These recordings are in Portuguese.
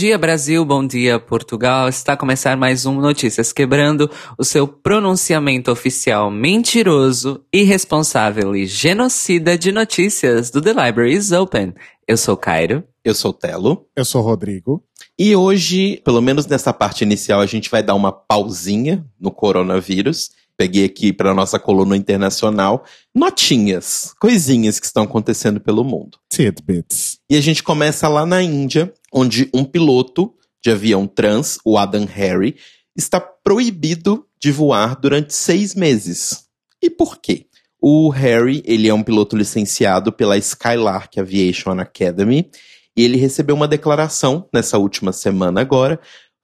Bom dia, Brasil. Bom dia, Portugal. Está a começar mais um Notícias Quebrando, o seu pronunciamento oficial mentiroso, irresponsável e genocida de notícias do The Library is Open. Eu sou Cairo. Eu sou Telo. Eu sou Rodrigo. E hoje, pelo menos nessa parte inicial, a gente vai dar uma pausinha no coronavírus. Peguei aqui para nossa coluna internacional notinhas, coisinhas que estão acontecendo pelo mundo. Tidbits. E a gente começa lá na Índia, onde um piloto de avião trans, o Adam Harry, está proibido de voar durante seis meses. E por quê? O Harry, ele é um piloto licenciado pela Skylark Aviation Academy e ele recebeu uma declaração nessa última semana agora,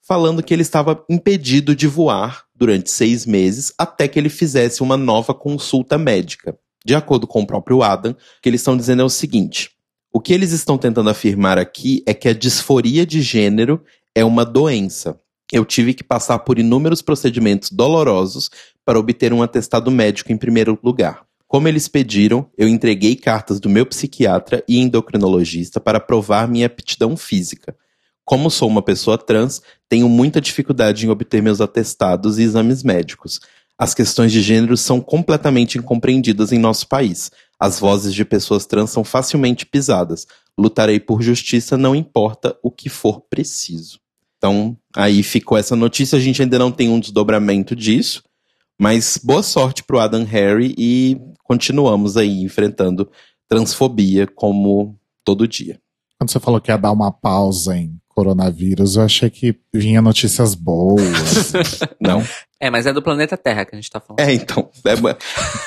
falando que ele estava impedido de voar durante seis meses até que ele fizesse uma nova consulta médica. De acordo com o próprio Adam, o que eles estão dizendo é o seguinte: o que eles estão tentando afirmar aqui é que a disforia de gênero é uma doença. Eu tive que passar por inúmeros procedimentos dolorosos para obter um atestado médico em primeiro lugar. Como eles pediram, eu entreguei cartas do meu psiquiatra e endocrinologista para provar minha aptidão física. Como sou uma pessoa trans, tenho muita dificuldade em obter meus atestados e exames médicos. As questões de gênero são completamente incompreendidas em nosso país. As vozes de pessoas trans são facilmente pisadas. Lutarei por justiça, não importa o que for preciso. Então, aí ficou essa notícia. A gente ainda não tem um desdobramento disso. Mas boa sorte pro Adam Harry e continuamos aí enfrentando transfobia como todo dia. Quando você falou que ia dar uma pausa em coronavírus, eu achei que vinha notícias boas. não. É, mas é do planeta Terra que a gente tá falando. É, então. É,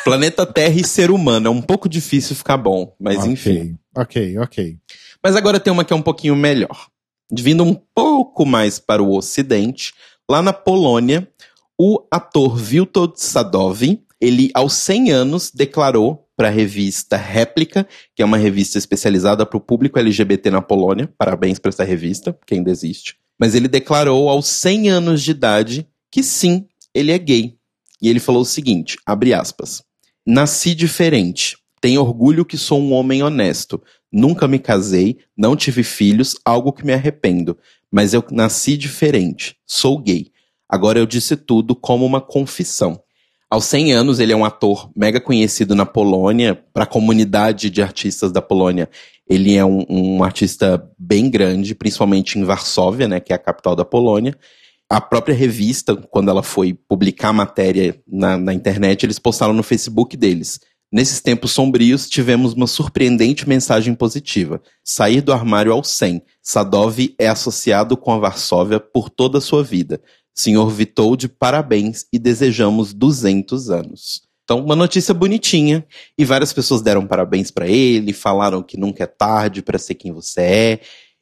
planeta Terra e ser humano. É um pouco difícil ficar bom, mas okay, enfim. Ok, ok. Mas agora tem uma que é um pouquinho melhor. Vindo um pouco mais para o ocidente, lá na Polônia, o ator Witold Sadov, ele aos 100 anos declarou para a revista Réplica, que é uma revista especializada para o público LGBT na Polônia. Parabéns para essa revista, que ainda existe. Mas ele declarou aos 100 anos de idade que sim, ele é gay. E ele falou o seguinte, abre aspas: Nasci diferente. Tenho orgulho que sou um homem honesto. Nunca me casei, não tive filhos, algo que me arrependo. Mas eu nasci diferente. Sou gay. Agora eu disse tudo como uma confissão. Aos 100 anos, ele é um ator mega conhecido na Polônia, para a comunidade de artistas da Polônia. Ele é um, um, artista bem grande, principalmente em Varsóvia, né, que é a capital da Polônia. A própria revista, quando ela foi publicar a matéria na, na internet, eles postaram no Facebook deles. Nesses tempos sombrios, tivemos uma surpreendente mensagem positiva. Sair do armário ao 100. Sadov é associado com a Varsóvia por toda a sua vida. Senhor Vitold, parabéns e desejamos 200 anos. Então, uma notícia bonitinha e várias pessoas deram parabéns para ele, falaram que nunca é tarde para ser quem você é.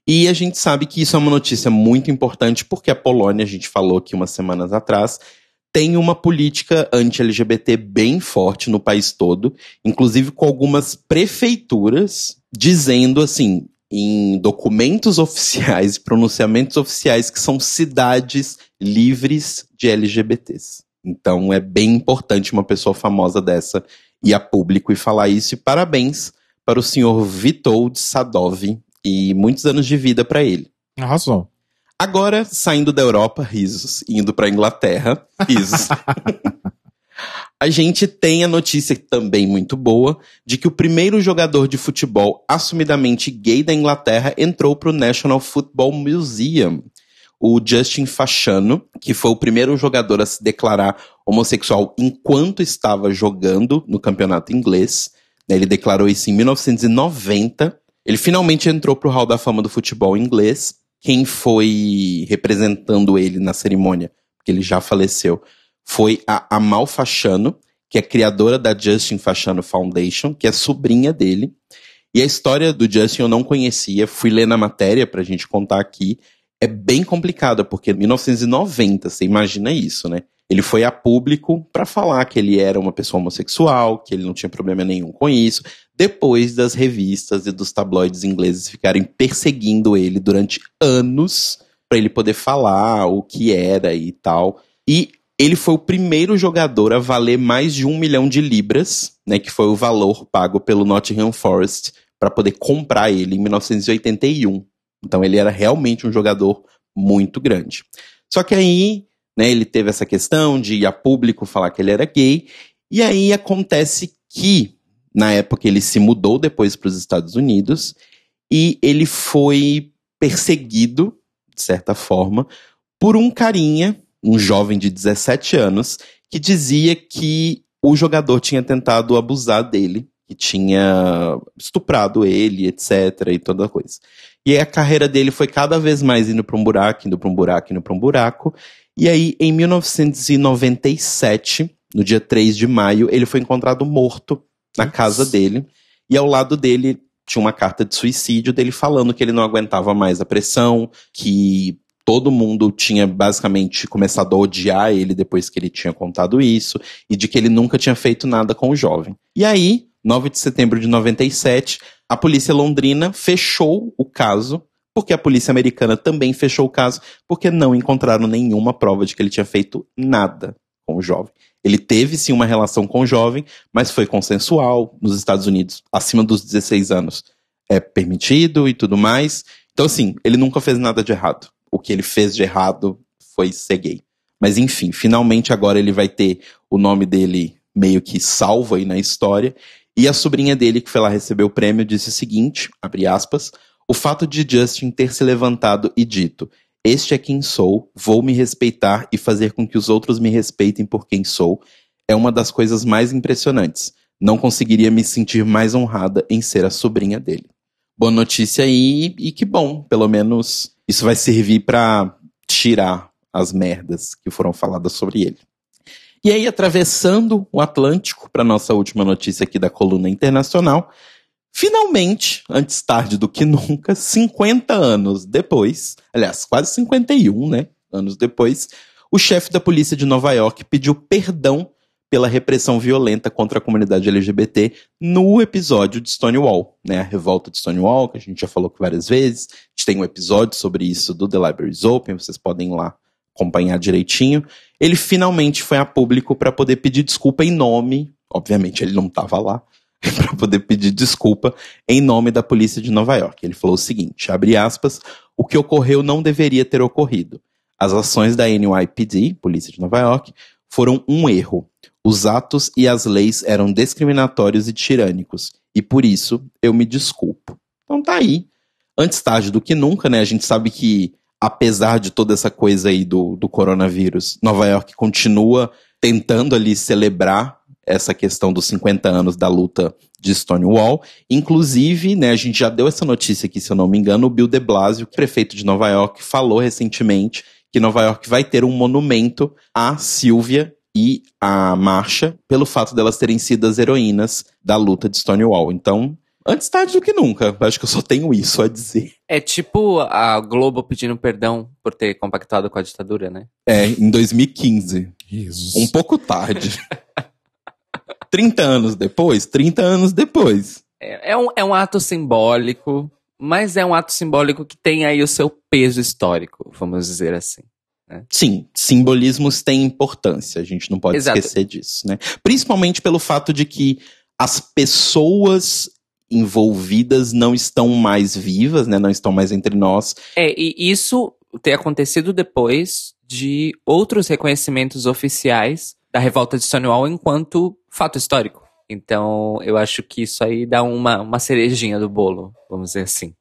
E a gente sabe que isso é uma notícia muito importante porque a Polônia, a gente falou aqui umas semanas atrás, tem uma política anti-LGBT bem forte no país todo, inclusive com algumas prefeituras dizendo assim, em documentos oficiais pronunciamentos oficiais que são cidades livres de LGBTs. Então é bem importante uma pessoa famosa dessa ir a público e falar isso. E parabéns para o senhor Vitold Sadov e muitos anos de vida para ele. Arrasou. Agora, saindo da Europa, risos, indo para Inglaterra, risos. a gente tem a notícia também muito boa de que o primeiro jogador de futebol assumidamente gay da Inglaterra entrou para o National Football Museum. O Justin Fachano, que foi o primeiro jogador a se declarar homossexual enquanto estava jogando no campeonato inglês. Ele declarou isso em 1990. Ele finalmente entrou para o Hall da Fama do futebol inglês. Quem foi representando ele na cerimônia, porque ele já faleceu, foi a Amal Fachano, que é criadora da Justin Fachano Foundation, que é sobrinha dele. E a história do Justin eu não conhecia, fui ler na matéria pra gente contar aqui. É bem complicada, porque em 1990, você imagina isso, né? Ele foi a público para falar que ele era uma pessoa homossexual, que ele não tinha problema nenhum com isso, depois das revistas e dos tabloides ingleses ficarem perseguindo ele durante anos para ele poder falar o que era e tal. E ele foi o primeiro jogador a valer mais de um milhão de libras, né, que foi o valor pago pelo Nottingham Forest para poder comprar ele em 1981. Então ele era realmente um jogador muito grande. Só que aí, né, ele teve essa questão de ir a público falar que ele era gay, e aí acontece que, na época, ele se mudou depois para os Estados Unidos e ele foi perseguido, de certa forma, por um carinha, um jovem de 17 anos, que dizia que o jogador tinha tentado abusar dele, que tinha estuprado ele, etc. e toda coisa. E aí a carreira dele foi cada vez mais indo para um buraco, indo para um buraco, indo para um buraco. E aí, em 1997, no dia 3 de maio, ele foi encontrado morto na casa dele. E ao lado dele tinha uma carta de suicídio dele falando que ele não aguentava mais a pressão, que todo mundo tinha basicamente começado a odiar ele depois que ele tinha contado isso, e de que ele nunca tinha feito nada com o jovem. E aí, 9 de setembro de 97, a polícia londrina fechou o caso, porque a polícia americana também fechou o caso, porque não encontraram nenhuma prova de que ele tinha feito nada com o jovem. Ele teve sim uma relação com o jovem, mas foi consensual nos Estados Unidos, acima dos 16 anos. É permitido e tudo mais. Então, assim, ele nunca fez nada de errado o que ele fez de errado foi ser gay. Mas enfim, finalmente agora ele vai ter o nome dele meio que salvo aí na história. E a sobrinha dele, que foi lá receber o prêmio, disse o seguinte, abre aspas, o fato de Justin ter se levantado e dito, este é quem sou, vou me respeitar e fazer com que os outros me respeitem por quem sou, é uma das coisas mais impressionantes. Não conseguiria me sentir mais honrada em ser a sobrinha dele. Boa notícia aí, e que bom, pelo menos isso vai servir para tirar as merdas que foram faladas sobre ele. E aí, atravessando o Atlântico para nossa última notícia aqui da coluna internacional, finalmente, antes tarde do que nunca, 50 anos depois, aliás, quase 51, né? Anos depois, o chefe da polícia de Nova York pediu perdão pela repressão violenta contra a comunidade LGBT no episódio de Stonewall, né? A revolta de Stonewall, que a gente já falou várias vezes. A gente tem um episódio sobre isso do The Libraries Open, vocês podem ir lá acompanhar direitinho. Ele finalmente foi a público para poder pedir desculpa em nome, obviamente ele não estava lá, para poder pedir desculpa em nome da polícia de Nova York. Ele falou o seguinte, abre aspas, o que ocorreu não deveria ter ocorrido. As ações da NYPD, Polícia de Nova York, foram um erro. Os atos e as leis eram discriminatórios e tirânicos, e por isso eu me desculpo. Então tá aí. Antes tarde do que nunca, né? A gente sabe que, apesar de toda essa coisa aí do, do coronavírus, Nova York continua tentando ali celebrar essa questão dos 50 anos da luta de Stonewall. Inclusive, né, a gente já deu essa notícia aqui, se eu não me engano, o Bill de Blasio, prefeito de Nova York, falou recentemente que Nova York vai ter um monumento a Sylvia e a Marcha pelo fato delas terem sido as heroínas da luta de Stonewall. Então, antes tarde do que nunca. Acho que eu só tenho isso a dizer. É tipo a Globo pedindo perdão por ter compactado com a ditadura, né? É, em 2015. Jesus. Um pouco tarde. 30 anos depois? 30 anos depois. É, é, um, é um ato simbólico, mas é um ato simbólico que tem aí o seu peso histórico, vamos dizer assim. Né? Sim, simbolismos têm importância, a gente não pode Exato. esquecer disso, né? Principalmente pelo fato de que as pessoas envolvidas não estão mais vivas, né? Não estão mais entre nós. É, e isso ter acontecido depois de outros reconhecimentos oficiais da revolta de Stonewall enquanto fato histórico. Então, eu acho que isso aí dá uma, uma cerejinha do bolo, vamos dizer assim.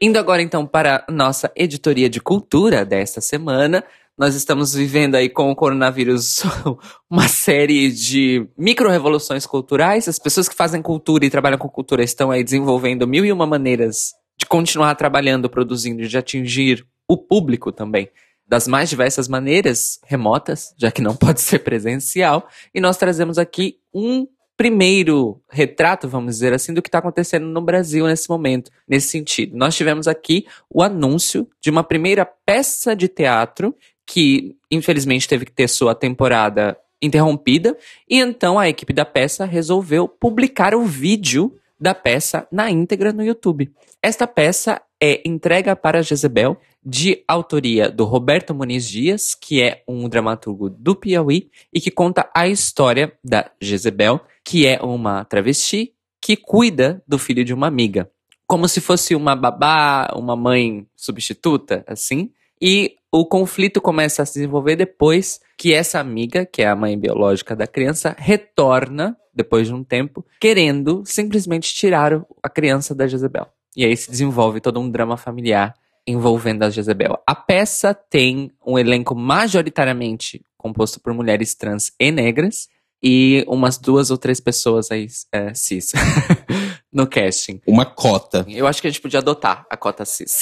Indo agora então para nossa editoria de cultura desta semana. Nós estamos vivendo aí com o coronavírus uma série de micro-revoluções culturais. As pessoas que fazem cultura e trabalham com cultura estão aí desenvolvendo mil e uma maneiras de continuar trabalhando, produzindo, de atingir o público também das mais diversas maneiras, remotas, já que não pode ser presencial. E nós trazemos aqui um primeiro retrato, vamos dizer assim, do que está acontecendo no Brasil nesse momento, nesse sentido. Nós tivemos aqui o anúncio de uma primeira peça de teatro que, infelizmente, teve que ter sua temporada interrompida, e então a equipe da peça resolveu publicar o vídeo da peça na íntegra no YouTube. Esta peça é Entrega para Jezebel, de autoria do Roberto Muniz Dias, que é um dramaturgo do Piauí e que conta a história da Jezebel, que é uma travesti que cuida do filho de uma amiga. como se fosse uma babá, uma mãe substituta, assim. E o conflito começa a se desenvolver depois que essa amiga, que é a mãe biológica da criança, retorna, depois de um tempo, querendo simplesmente tirar a criança da Jezebel. E aí se desenvolve todo um drama familiar envolvendo a Jezebel. A peça tem um elenco majoritariamente composto por mulheres trans e negras e umas duas ou três pessoas aí é, cis no casting. Uma cota. Eu acho que a gente podia adotar a cota cis.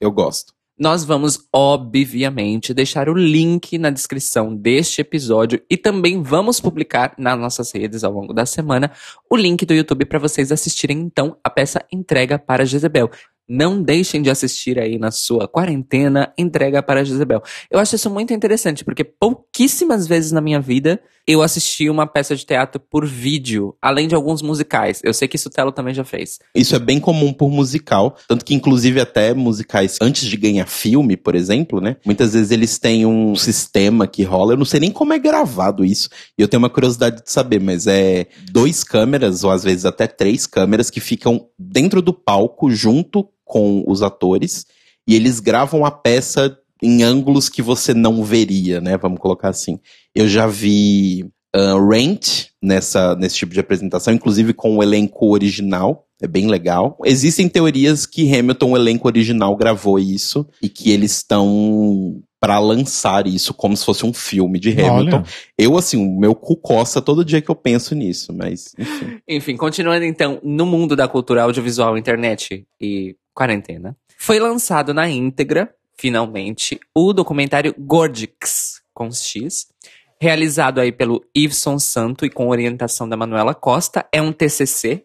Eu gosto. Nós vamos, obviamente, deixar o link na descrição deste episódio e também vamos publicar nas nossas redes ao longo da semana o link do YouTube para vocês assistirem então a peça Entrega para Jezebel. Não deixem de assistir aí na sua quarentena Entrega para Jezebel. Eu acho isso muito interessante, porque pouquíssimas vezes na minha vida eu assisti uma peça de teatro por vídeo, além de alguns musicais. Eu sei que isso o Telo também já fez. Isso é bem comum por musical, tanto que inclusive até musicais antes de ganhar filme, por exemplo, né? Muitas vezes eles têm um sistema que rola, eu não sei nem como é gravado isso. E eu tenho uma curiosidade de saber, mas é dois câmeras ou às vezes até três câmeras que ficam dentro do palco junto com os atores e eles gravam a peça em ângulos que você não veria, né? Vamos colocar assim. Eu já vi uh, Rent nessa, nesse tipo de apresentação, inclusive com o elenco original. É bem legal. Existem teorias que Hamilton, o elenco original, gravou isso e que eles estão para lançar isso como se fosse um filme de Hamilton. Olha. Eu, assim, o meu cu coça todo dia que eu penso nisso, mas enfim. enfim, continuando então, no mundo da cultura audiovisual, internet e quarentena, foi lançado na íntegra finalmente, o documentário Gordix, com X, realizado aí pelo Iveson Santo e com orientação da Manuela Costa. É um TCC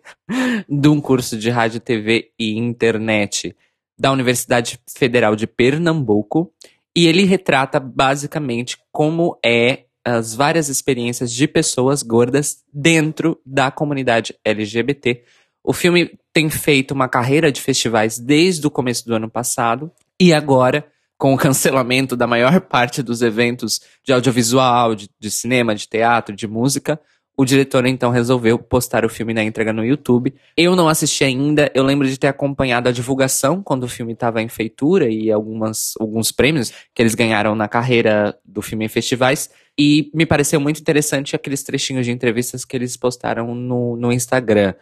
de um curso de rádio, TV e internet da Universidade Federal de Pernambuco. E ele retrata basicamente como é as várias experiências de pessoas gordas dentro da comunidade LGBT. O filme tem feito uma carreira de festivais desde o começo do ano passado e agora, com o cancelamento da maior parte dos eventos de audiovisual, de, de cinema, de teatro, de música, o diretor então resolveu postar o filme na entrega no YouTube. Eu não assisti ainda, eu lembro de ter acompanhado a divulgação quando o filme estava em feitura e algumas, alguns prêmios que eles ganharam na carreira do filme em festivais. E me pareceu muito interessante aqueles trechinhos de entrevistas que eles postaram no, no Instagram.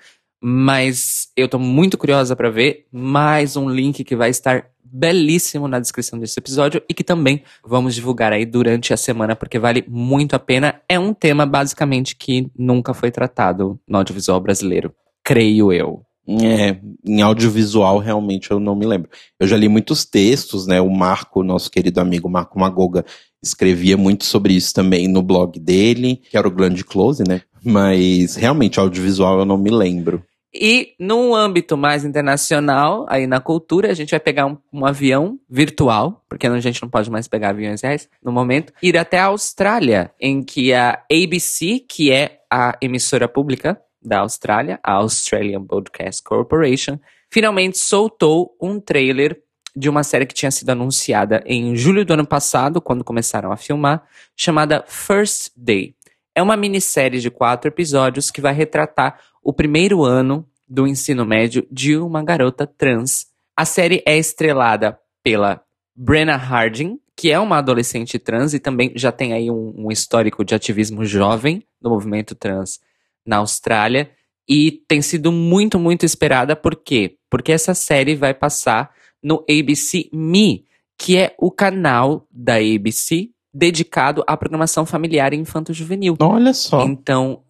Mas eu tô muito curiosa para ver mais um link que vai estar belíssimo na descrição desse episódio e que também vamos divulgar aí durante a semana porque vale muito a pena. É um tema basicamente que nunca foi tratado no audiovisual brasileiro, creio eu. É, em audiovisual realmente eu não me lembro. Eu já li muitos textos, né? O Marco, nosso querido amigo Marco Magoga, escrevia muito sobre isso também no blog dele, que era o Grande Close, né? Mas realmente audiovisual eu não me lembro. E no âmbito mais internacional, aí na cultura, a gente vai pegar um, um, avião virtual, porque a gente não pode mais pegar aviões reais no momento, ir até a Austrália, em que a ABC, que é a emissora pública da Austrália, a Australian Broadcast Corporation, finalmente soltou um trailer de uma série que tinha sido anunciada em julho do ano passado, quando começaram a filmar, chamada First Day. É uma minissérie de quatro episódios que vai retratar o primeiro ano do ensino médio de uma garota trans. A série é estrelada pela Brenna Harding, que é uma adolescente trans e também já tem aí um, um histórico de ativismo jovem no movimento trans na Austrália. E tem sido muito, muito esperada. Por quê? Porque essa série vai passar no ABC Me, que é o canal da ABC dedicado à programação familiar e infanto-juvenil. Olha só. Então,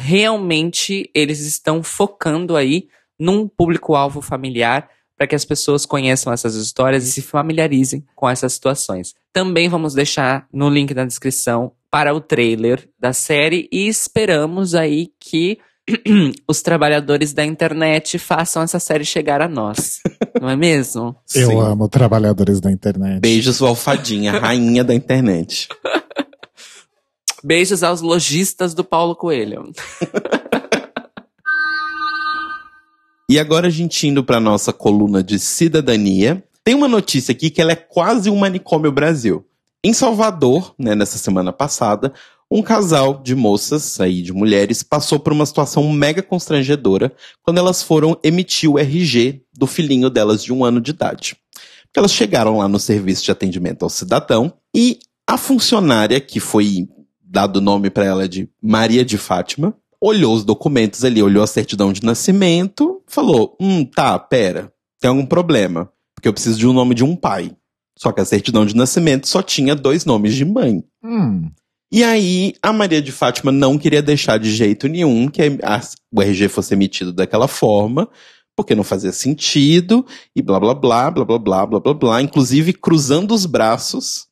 realmente eles estão focando aí num público-alvo familiar para que as pessoas conheçam essas histórias e se familiarizem com essas situações. Também vamos deixar no link na descrição para o trailer da série e esperamos aí que os trabalhadores da internet façam essa série chegar a nós. Não é mesmo? Eu Sim. amo trabalhadores da internet. Beijos, Alfadinha, rainha da internet. Beijos aos lojistas do Paulo Coelho. e agora a gente indo para nossa coluna de cidadania, tem uma notícia aqui que ela é quase um manicômio Brasil. Em Salvador, né, nessa semana passada, um casal de moças aí, de mulheres, passou por uma situação mega constrangedora quando elas foram emitir o RG do filhinho delas de um ano de idade. Porque elas chegaram lá no serviço de atendimento ao cidadão e a funcionária, que foi dado o nome para ela de Maria de Fátima, olhou os documentos ali, olhou a certidão de nascimento, falou: Hum, tá, pera, tem algum problema, porque eu preciso de um nome de um pai. Só que a certidão de nascimento só tinha dois nomes de mãe. Hum. E aí, a Maria de Fátima não queria deixar de jeito nenhum que a, o RG fosse emitido daquela forma, porque não fazia sentido, e blá blá blá, blá blá blá, blá blá blá, inclusive cruzando os braços.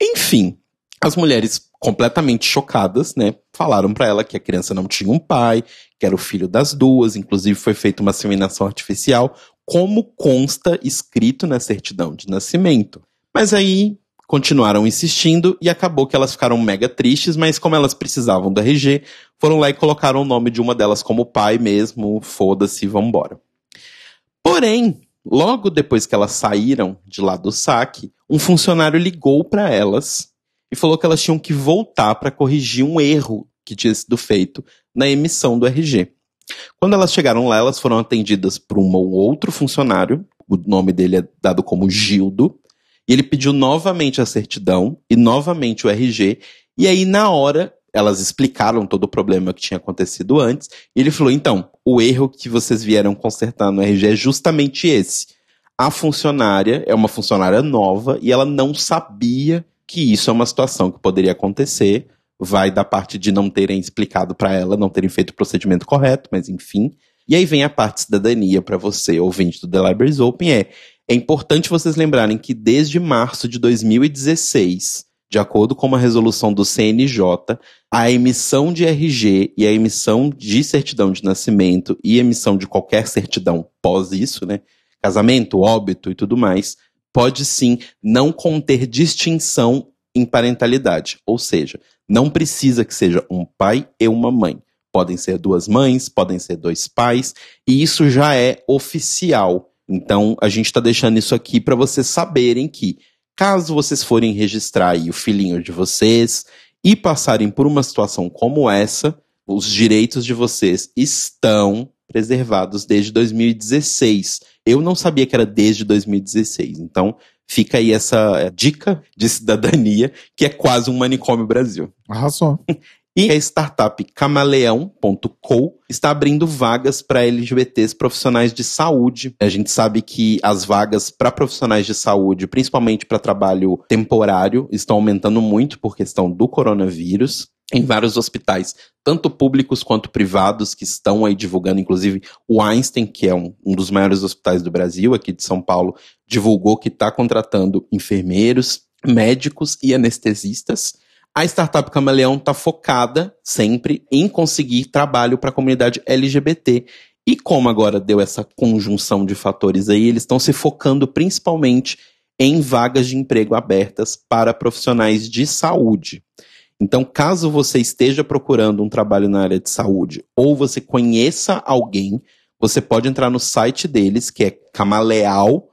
Enfim, as mulheres completamente chocadas, né, falaram para ela que a criança não tinha um pai, que era o filho das duas, inclusive foi feita uma inseminação artificial, como consta escrito na certidão de nascimento. Mas aí continuaram insistindo e acabou que elas ficaram mega tristes, mas como elas precisavam do RG, foram lá e colocaram o nome de uma delas como pai mesmo, foda-se, vambora. Porém, logo depois que elas saíram de lá do saque, um funcionário ligou para elas e falou que elas tinham que voltar para corrigir um erro que tinha sido feito na emissão do RG. Quando elas chegaram lá, elas foram atendidas por um outro funcionário, o nome dele é dado como Gildo, e ele pediu novamente a certidão e novamente o RG. E aí, na hora, elas explicaram todo o problema que tinha acontecido antes. E ele falou: então, o erro que vocês vieram consertar no RG é justamente esse. A funcionária é uma funcionária nova e ela não sabia que isso é uma situação que poderia acontecer. Vai da parte de não terem explicado para ela, não terem feito o procedimento correto, mas enfim. E aí vem a parte cidadania para você, ouvinte do The Libraries Open, é é importante vocês lembrarem que desde março de 2016, de acordo com uma resolução do CNJ, a emissão de RG e a emissão de certidão de nascimento e emissão de qualquer certidão pós isso, né? Casamento, óbito e tudo mais, pode sim não conter distinção em parentalidade. Ou seja, não precisa que seja um pai e uma mãe. Podem ser duas mães, podem ser dois pais, e isso já é oficial então, a gente está deixando isso aqui para vocês saberem que, caso vocês forem registrar o filhinho de vocês e passarem por uma situação como essa, os direitos de vocês estão preservados desde 2016. Eu não sabia que era desde 2016. Então, fica aí essa dica de cidadania, que é quase um manicômio Brasil. Arrasou. E a startup camaleão.co está abrindo vagas para LGBTs profissionais de saúde. A gente sabe que as vagas para profissionais de saúde, principalmente para trabalho temporário, estão aumentando muito por questão do coronavírus em vários hospitais, tanto públicos quanto privados, que estão aí divulgando, inclusive o Einstein, que é um, um dos maiores hospitais do Brasil, aqui de São Paulo, divulgou que está contratando enfermeiros, médicos e anestesistas. A startup Camaleão está focada sempre em conseguir trabalho para a comunidade LGBT. E como agora deu essa conjunção de fatores aí, eles estão se focando principalmente em vagas de emprego abertas para profissionais de saúde. Então, caso você esteja procurando um trabalho na área de saúde ou você conheça alguém, você pode entrar no site deles, que é camaleal.co,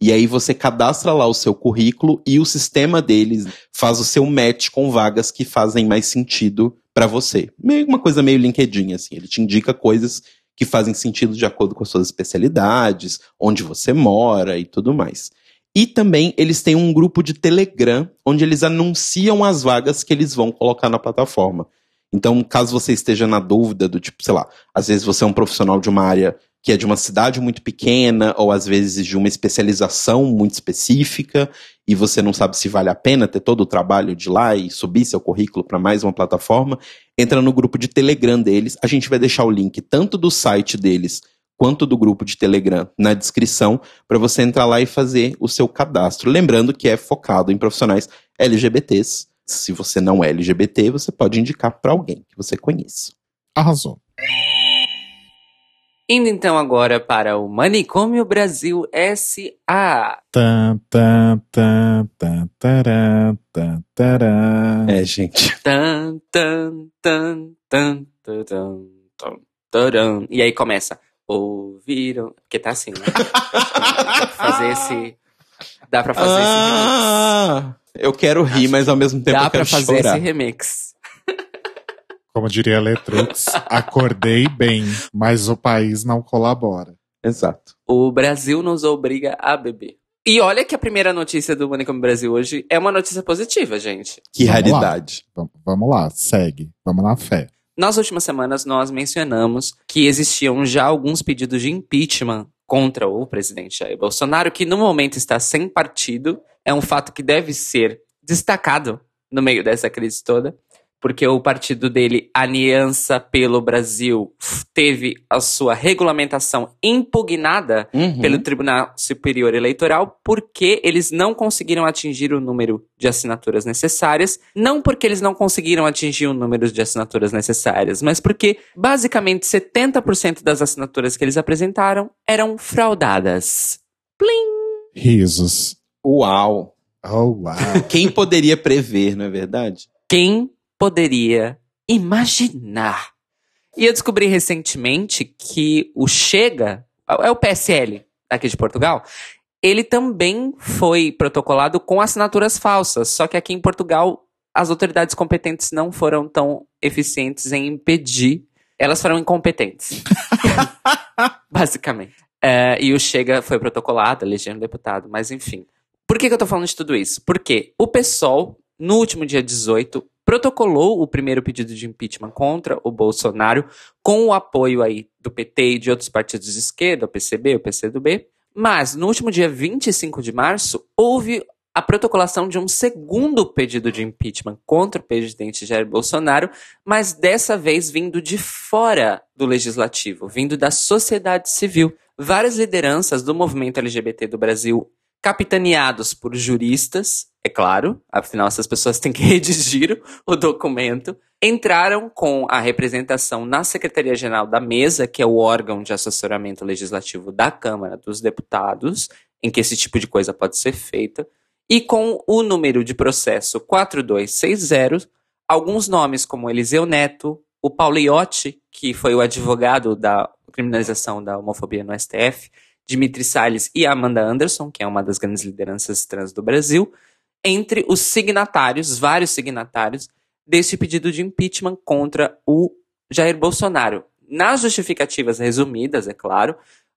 e aí você cadastra lá o seu currículo e o sistema deles faz o seu match com vagas que fazem mais sentido para você. Meio uma coisa meio LinkedIn assim, ele te indica coisas que fazem sentido de acordo com as suas especialidades, onde você mora e tudo mais. E também eles têm um grupo de Telegram onde eles anunciam as vagas que eles vão colocar na plataforma. Então, caso você esteja na dúvida do tipo, sei lá, às vezes você é um profissional de uma área que é de uma cidade muito pequena, ou às vezes de uma especialização muito específica, e você não sabe se vale a pena ter todo o trabalho de lá e subir seu currículo para mais uma plataforma, entra no grupo de Telegram deles. A gente vai deixar o link tanto do site deles quanto do grupo de Telegram na descrição para você entrar lá e fazer o seu cadastro. Lembrando que é focado em profissionais LGBTs. Se você não é LGBT, você pode indicar para alguém que você conheça. Arrasou. Indo então agora para o Manicômio Brasil S.A. Tan, tan, tan, tan, taran, tan, taran. É, gente. Tan, tan, tan, tan, tan, tan, tan, taran. E aí começa. Ouviram. Porque tá assim, né? Dá pra fazer esse. Dá pra fazer esse. Ah, Eu quero rir, mas ao mesmo tempo Dá eu pra quero fazer chorar. esse remix. Como diria a Letrux, acordei bem, mas o país não colabora. Exato. O Brasil nos obriga a beber. E olha que a primeira notícia do Manicômio Brasil hoje é uma notícia positiva, gente. Que Vamos lá. raridade. Vam- Vamos lá, segue. Vamos na fé. Nas últimas semanas, nós mencionamos que existiam já alguns pedidos de impeachment contra o presidente Jair Bolsonaro, que no momento está sem partido. É um fato que deve ser destacado no meio dessa crise toda, porque o partido dele, Aliança pelo Brasil, teve a sua regulamentação impugnada Uhum. pelo Tribunal Superior Eleitoral porque eles não conseguiram atingir o número de assinaturas necessárias. Não porque eles não conseguiram atingir o número de assinaturas necessárias, mas porque basicamente 70% das assinaturas que eles apresentaram eram fraudadas. Risos. Uau. Oh, uau. Quem poderia prever, não é verdade? Quem poderia imaginar? E eu descobri recentemente que o Chega, é o PSL aqui de Portugal, ele também foi protocolado com assinaturas falsas. Só que aqui em Portugal, as autoridades competentes não foram tão eficientes em impedir. Elas foram incompetentes. Basicamente. É, e o Chega foi protocolado, elegendo deputado, mas enfim. Por que, que eu tô falando de tudo isso? Porque o PSOL, no último dia 18, protocolou o primeiro pedido de impeachment contra o Bolsonaro, com o apoio aí do PT e de outros partidos de esquerda, o PCB, o PCdoB. Mas no último dia 25 de março, houve a protocolação de um segundo pedido de impeachment contra o presidente Jair Bolsonaro, mas dessa vez vindo de fora do legislativo, vindo da sociedade civil. Várias lideranças do movimento LGBT do Brasil, capitaneados por juristas, é claro, afinal essas pessoas têm que redigir o documento, entraram com a representação na Secretaria-Geral da Mesa, que é o órgão de assessoramento legislativo da Câmara dos Deputados, em que esse tipo de coisa pode ser feita, e com o número de processo 4260, alguns nomes como Eliseu Neto, o Paulo Iotti, que foi o advogado da criminalização da homofobia no STF, Dimitri Salles e Amanda Anderson, que é uma das grandes lideranças trans do Brasil, entre os signatários, vários signatários, deste pedido de impeachment contra o Jair Bolsonaro. Nas justificativas resumidas, é claro,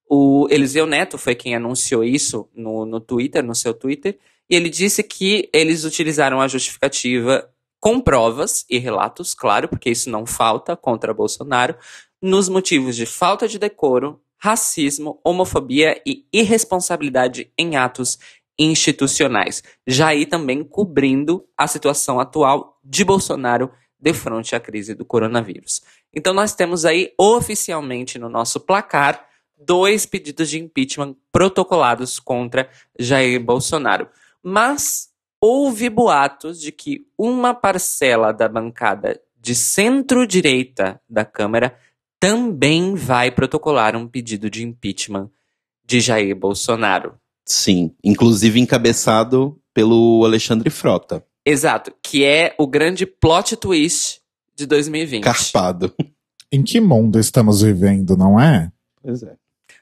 o Eliseu Neto foi quem anunciou isso no, no Twitter, no seu Twitter, e ele disse que eles utilizaram a justificativa com provas e relatos, claro, porque isso não falta contra Bolsonaro, nos motivos de falta de decoro, racismo, homofobia e irresponsabilidade em atos institucionais. Já aí também cobrindo a situação atual de Bolsonaro de frente à crise do coronavírus. Então nós temos aí oficialmente no nosso placar dois pedidos de impeachment protocolados contra Jair Bolsonaro. Mas houve boatos de que uma parcela da bancada de centro-direita da Câmara também vai protocolar um pedido de impeachment de Jair Bolsonaro. Sim. Inclusive encabeçado pelo Alexandre Frota. Exato, que é o grande plot twist de 2020. Carpado. Em que mundo estamos vivendo, não é? Pois é.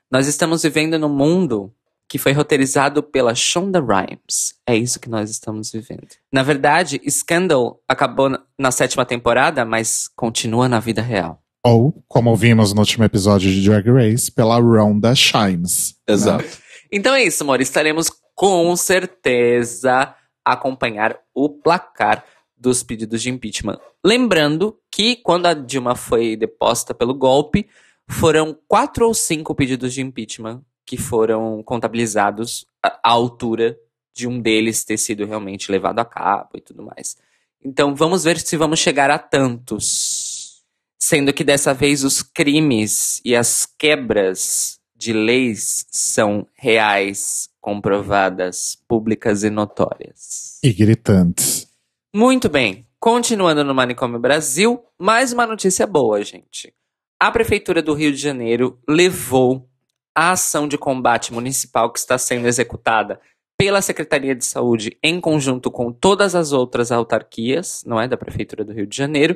Nós estamos vivendo num mundo que foi roteirizado pela Shonda Rhimes. É isso que nós estamos vivendo. Na verdade, Scandal acabou na- sétima temporada, mas continua na vida real. Ou, como vimos no último episódio de Drag Race, pela Rhonda Shimes. Exato. Então é isso, amor. Estaremos com certeza acompanhar o placar dos pedidos de impeachment. Lembrando que quando a Dilma foi deposta pelo golpe, foram quatro ou cinco pedidos de impeachment que foram contabilizados à altura de um deles ter sido realmente levado a cabo e tudo mais. Então vamos ver se vamos chegar a tantos. Sendo que dessa vez os crimes e as quebras de leis são reais, comprovadas, públicas e notórias. E gritantes. Muito bem. Continuando no Manicômio Brasil, mais uma notícia boa, gente. A Prefeitura do Rio de Janeiro levou a ação de combate municipal que está sendo executada pela Secretaria de Saúde em conjunto com todas as outras autarquias, não é, da Prefeitura do Rio de Janeiro,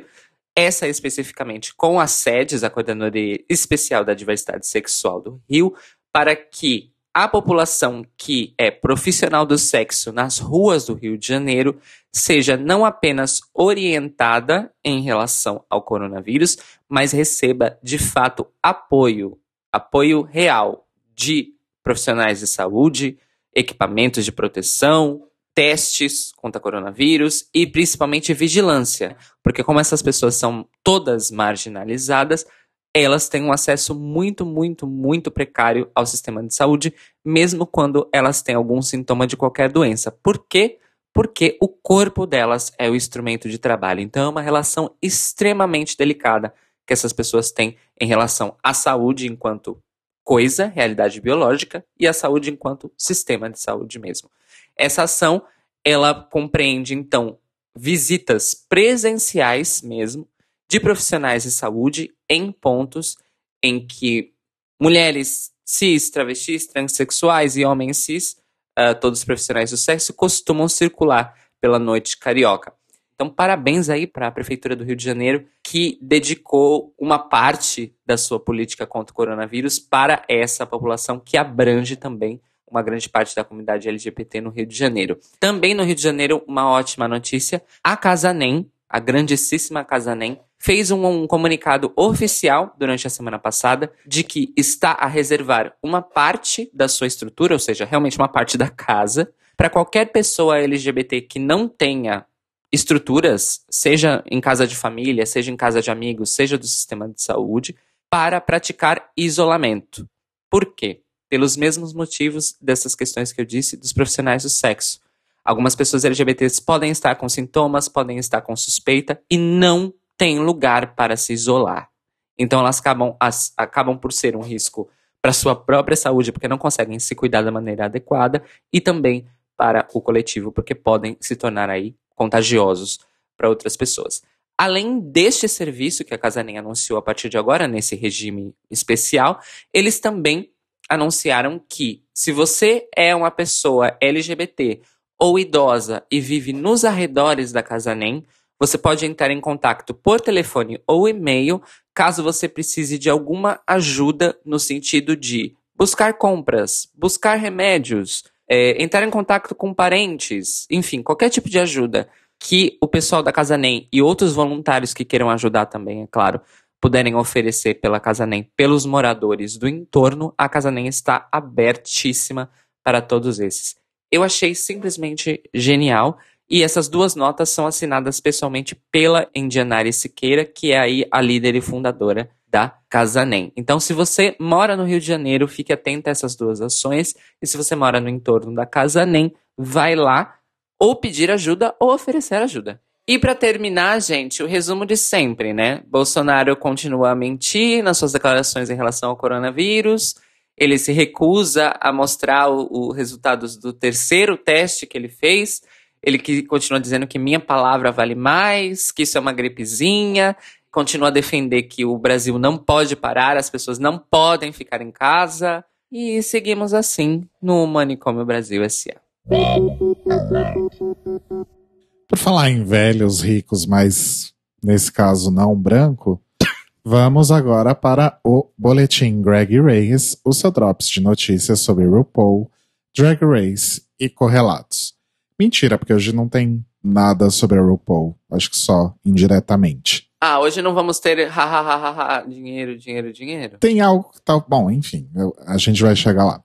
essa especificamente com as sedes, a Coordenadoria Especial da Diversidade Sexual do Rio, para que a população que é profissional do sexo nas ruas do Rio de Janeiro seja não apenas orientada em relação ao coronavírus, mas receba de fato apoio, apoio real de profissionais de saúde, equipamentos de proteção, testes contra coronavírus e principalmente vigilância, porque como essas pessoas são todas marginalizadas, elas têm um acesso muito, muito, muito precário ao sistema de saúde, mesmo quando elas têm algum sintoma de qualquer doença. Por quê? Porque o corpo delas é o instrumento de trabalho. Então é uma relação extremamente delicada que essas pessoas têm em relação à saúde enquanto coisa, realidade biológica, e à saúde enquanto sistema de saúde mesmo. Essa ação, ela compreende então visitas presenciais mesmo de profissionais de saúde em pontos em que mulheres cis, travestis, transexuais e homens cis, uh, todos profissionais do sexo, costumam circular pela noite carioca. Então, parabéns aí para a Prefeitura do Rio de Janeiro, que dedicou uma parte da sua política contra o coronavírus para essa população, que abrange também uma grande parte da comunidade LGBT no Rio de Janeiro. Também no Rio de Janeiro, uma ótima notícia: a Casa NEM, a grandíssima Casa NEM, fez um, um, comunicado oficial durante a semana passada de que está a reservar uma parte da sua estrutura, ou seja, realmente uma parte da casa, para qualquer pessoa LGBT que não tenha estruturas, seja em casa de família, seja em casa de amigos, seja do sistema de saúde, para praticar isolamento. Por quê? Pelos mesmos motivos dessas questões que eu disse dos profissionais do sexo. Algumas pessoas LGBTs podem estar com sintomas, podem estar com suspeita e não tem lugar para se isolar. Então elas acabam, as, acabam por ser um risco para sua própria saúde, porque não conseguem se cuidar da maneira adequada, e também para o coletivo, porque podem se tornar aí contagiosos para outras pessoas. Além deste serviço que a Casanem anunciou a partir de agora, nesse regime especial, eles também anunciaram que, se você é uma pessoa LGBT ou idosa e vive nos arredores da Casanem, você pode entrar em contato por telefone ou e-mail caso você precise de alguma ajuda no sentido de buscar compras, buscar remédios, é, entrar em contato com parentes, enfim, qualquer tipo de ajuda que o pessoal da Casa NEM e outros voluntários que queiram ajudar também, é claro, puderem oferecer pela Casa NEM, pelos moradores do entorno, a Casa NEM está abertíssima para todos esses. Eu achei simplesmente genial e essas duas notas são assinadas pessoalmente pela Indianari Siqueira, que é aí a líder e fundadora da Casanem. Então, se você mora no Rio de Janeiro, fique atento a essas duas ações. E se você mora no entorno da Casanem, vai lá ou pedir ajuda ou oferecer ajuda. E para terminar, gente, o resumo de sempre, né? Bolsonaro continua a mentir nas suas declarações em relação ao coronavírus. Ele se recusa a mostrar os resultados do terceiro teste que ele fez ele que continua dizendo que minha palavra vale mais, que isso é uma gripezinha, continua a defender que o Brasil não pode parar, as pessoas não podem ficar em casa. E seguimos assim no Manicômio Brasil S.A. Por falar em velhos ricos, mas nesse caso não branco, vamos agora para o Boletim Greg Race, o seu drops de notícias sobre RuPaul, Drag Race e correlatos. Mentira, porque hoje não tem nada sobre a RuPaul. Acho que só indiretamente. Ah, hoje não vamos ter ha, ha, ha, ha, ha dinheiro, dinheiro, dinheiro. Tem algo que tá. Bom, enfim, eu, a gente vai chegar lá.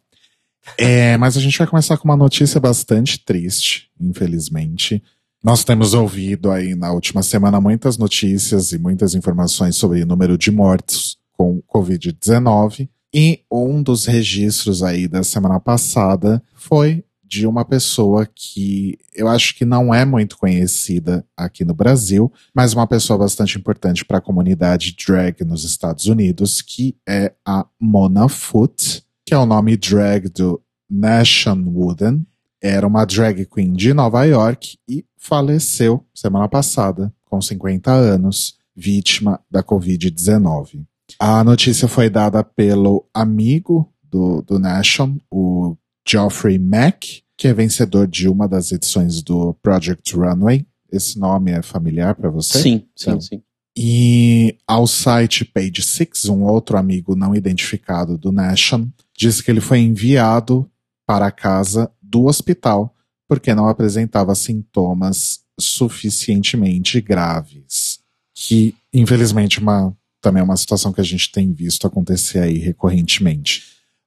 É, mas a gente vai começar com uma notícia bastante triste, infelizmente. Nós temos ouvido aí na última semana muitas notícias e muitas informações sobre o número de mortos com Covid-19. E um dos registros aí da semana passada foi de uma pessoa que eu acho que não é muito conhecida aqui no Brasil, mas uma pessoa bastante importante para a comunidade drag nos Estados Unidos, que é a Mona Foot, que é o nome drag do Nation Wooden. Era uma drag queen de Nova York e faleceu semana passada, com 50 anos, vítima da Covid-19. A notícia foi dada pelo amigo do, do Nation, o Geoffrey Mack, que é vencedor de uma das edições do Project Runway. Esse nome é familiar para você? Sim, sim, então, sim. E ao site Page Six, um outro amigo não identificado do Nation, disse que ele foi enviado para casa do hospital porque não apresentava sintomas suficientemente graves. Que, infelizmente, uma, também é uma situação que a gente tem visto acontecer aí recorrentemente.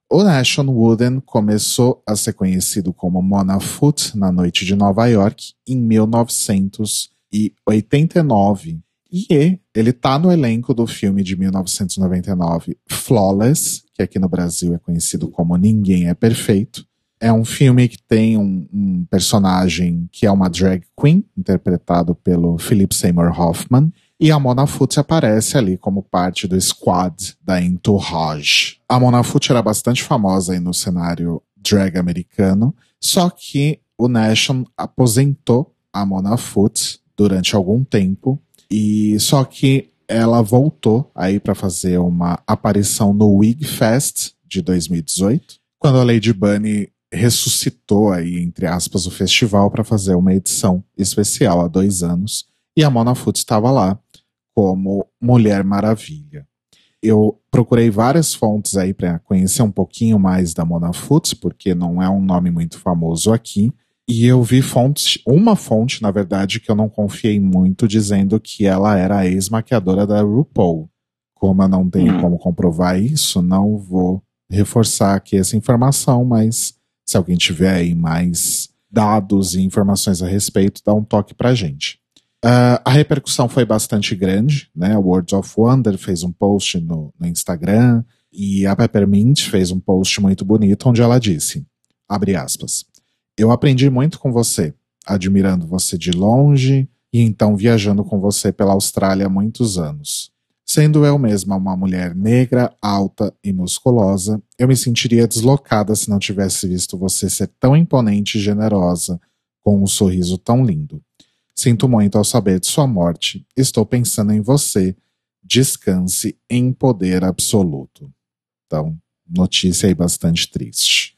O Nashon Wooden começou a ser conhecido como Mona Foot na noite de Nova York em 1989. E ele tá no elenco do filme de 1999 Flawless, que aqui no Brasil é conhecido como Ninguém é Perfeito. É um filme que tem um, um personagem que é uma drag queen, interpretado pelo Philip Seymour Hoffman, e a Mona Foot aparece ali como parte do squad da Entourage. A Mona Foot era bastante famosa aí no cenário drag americano, só que o Nation aposentou a Mona Foot durante algum tempo, e só que ela voltou aí para fazer uma aparição no Wig Fest de 2018, quando a Lady Bunny ressuscitou aí, entre aspas, o festival para fazer uma edição especial há dois anos. E a Mona Foot estava lá como Mulher Maravilha. Eu procurei várias fontes aí para conhecer um pouquinho mais da Mona Foot, porque não é um nome muito famoso aqui. E eu vi fontes, uma fonte, na verdade, que eu não confiei muito, dizendo que ela era a ex-maquiadora da RuPaul. Como eu não tenho hum. como comprovar isso, não vou reforçar aqui essa informação, mas se alguém tiver aí mais dados e informações a respeito, dá um toque pra gente. Uh, a repercussão foi bastante grande, né? O Words of Wonder fez um post no, no Instagram e a Peppermint fez um post muito bonito onde ela disse, abre aspas, eu aprendi muito com você, admirando você de longe e então viajando com você pela Austrália há muitos anos. Sendo eu mesma uma mulher negra, alta e musculosa, eu me sentiria deslocada se não tivesse visto você ser tão imponente e generosa, com um sorriso tão lindo. Sinto muito ao saber de sua morte. Estou pensando em você. Descanse em poder absoluto. Então, notícia aí bastante triste.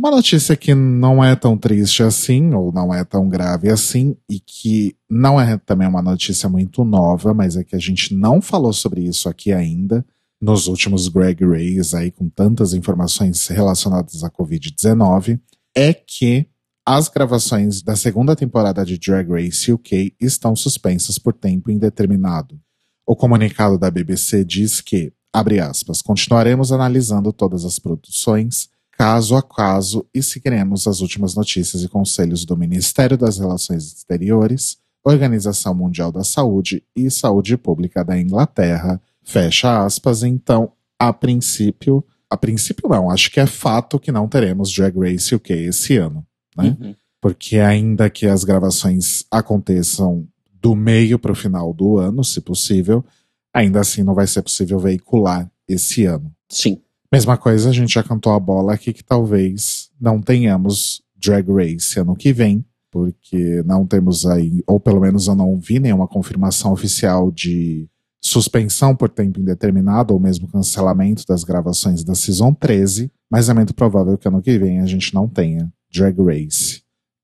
Uma notícia que não é tão triste assim, ou não é tão grave assim, e que não é também uma notícia muito nova, mas é que a gente não falou sobre isso aqui ainda, nos últimos Greg Rays aí com tantas informações relacionadas à Covid-19, é que as gravações da segunda temporada de Drag Race UK estão suspensas por tempo indeterminado. O comunicado da BBC diz que, abre aspas, continuaremos analisando todas as produções caso a caso e seguiremos as últimas notícias e conselhos do Ministério das Relações Exteriores, Organização Mundial da Saúde e Saúde Pública da Inglaterra. Fecha aspas. Então, a princípio, a princípio não, acho que é fato que não teremos Drag Race UK esse ano, né? Uhum. Porque ainda que as gravações aconteçam do meio para o final do ano, se possível, ainda assim não vai ser possível veicular esse ano. Sim. Mesma coisa, a gente já cantou a bola aqui que talvez não tenhamos Drag Race ano que vem, porque não temos aí, ou pelo menos eu não vi nenhuma confirmação oficial de suspensão por tempo indeterminado ou mesmo cancelamento das gravações da Season 13, mas é muito provável que ano que vem a gente não tenha Drag Race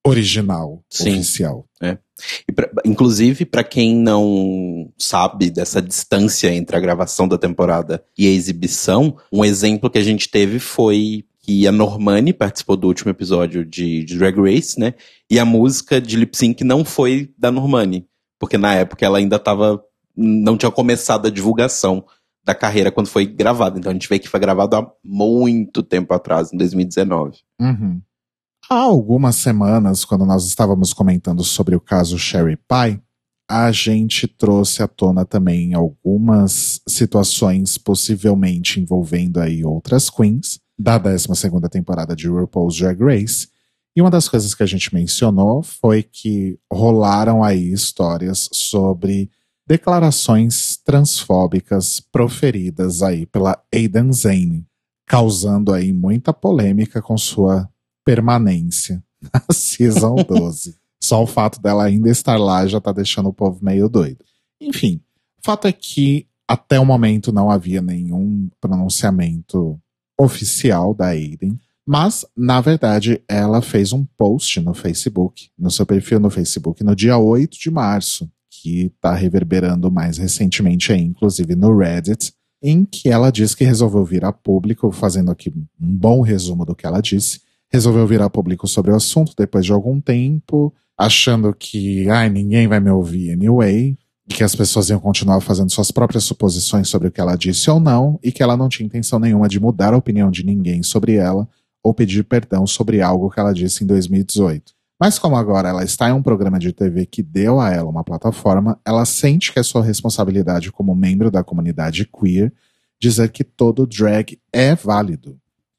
original, Sim. oficial. É. Pra, inclusive, para quem não sabe dessa distância entre a gravação da temporada e a exibição, um exemplo que a gente teve foi que a Normani participou do último episódio de, de Drag Race, né? E a música de lip sync não foi da Normani, porque na época ela ainda estava não tinha começado a divulgação da carreira quando foi gravada. Então a gente vê que foi gravado há muito tempo atrás, em 2019. Uhum. Há algumas semanas, quando nós estávamos comentando sobre o caso Sherry Pie, a gente trouxe à tona também algumas situações possivelmente envolvendo aí outras queens da 12 temporada de RuPaul's Drag Race. E uma das coisas que a gente mencionou foi que rolaram aí histórias sobre declarações transfóbicas proferidas aí pela Aidan Zane, causando aí muita polêmica com sua permanência na Season 12. Só o fato dela ainda estar lá já tá deixando o povo meio doido. Enfim, o fato é que até o momento não havia nenhum pronunciamento oficial da Aiden, mas, na verdade, ela fez um post no Facebook, no seu perfil no Facebook, no dia 8 de março, que está reverberando mais recentemente aí, inclusive no Reddit, em que ela diz que resolveu vir a público, fazendo aqui um bom resumo do que ela disse, resolveu vir a público sobre o assunto depois de algum tempo, achando que, ai, ninguém vai me ouvir anyway, e que as pessoas iam continuar fazendo suas próprias suposições sobre o que ela disse ou não, e que ela não tinha intenção nenhuma de mudar a opinião de ninguém sobre ela ou pedir perdão sobre algo que ela disse em 2018. Mas como agora ela está em um programa de TV que deu a ela uma plataforma, ela sente que é sua responsabilidade como membro da comunidade queer dizer que todo drag é válido.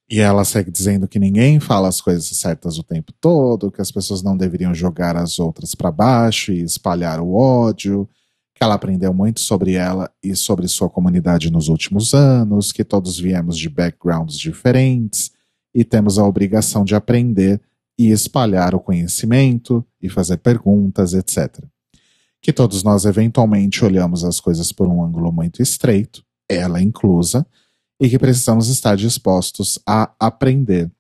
E ela segue dizendo que ninguém fala as coisas certas o tempo todo, que as pessoas não deveriam jogar as outras para baixo e espalhar o ódio, que ela aprendeu muito sobre ela e sobre sua comunidade nos últimos anos, que todos viemos de backgrounds diferentes e temos a obrigação de aprender e espalhar o conhecimento e fazer perguntas, etc. Que todos nós eventualmente olhamos as coisas por um ângulo muito estreito, ela inclusa, e que precisamos estar dispostos a aprender.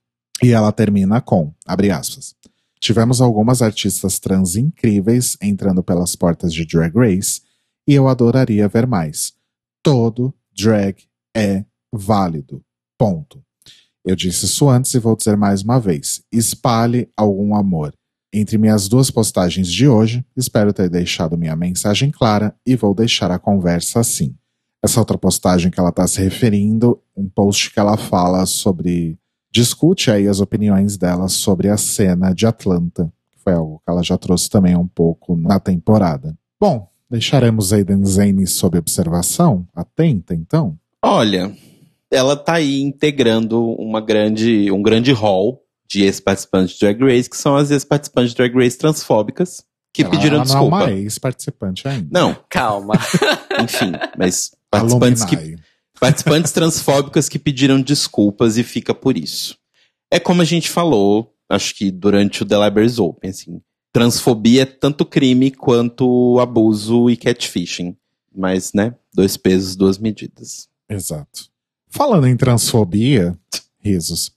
E ela termina com, abre aspas, tivemos algumas artistas trans incríveis entrando pelas portas de Drag Race e eu adoraria ver mais. Todo drag é válido. Ponto. Eu disse isso antes e vou dizer mais uma vez. Espalhe algum amor. Entre minhas duas postagens de hoje, espero ter deixado minha mensagem clara e vou deixar a conversa assim. Essa outra postagem que ela está se referindo, um post que ela fala sobre. discute aí as opiniões dela sobre a cena de Atlanta, que foi algo que ela já trouxe também um pouco na temporada. Bom, deixaremos Aiden Zane sob observação, atenta então? Olha, ela tá aí integrando uma grande, um grande hall de ex-participantes de Drag Race, que são as ex-participantes de Drag Race transfóbicas, que ela, pediram ela desculpa. Não é uma ex-participante ainda. Não, Calma. enfim, mas participantes, que, participantes transfóbicas que pediram desculpas e fica por isso. É como a gente falou, acho que durante o The Libraries Open, assim, transfobia é tanto crime quanto abuso e catfishing. Mas, né, dois pesos, duas medidas. Exato. Falando em transfobia, risos.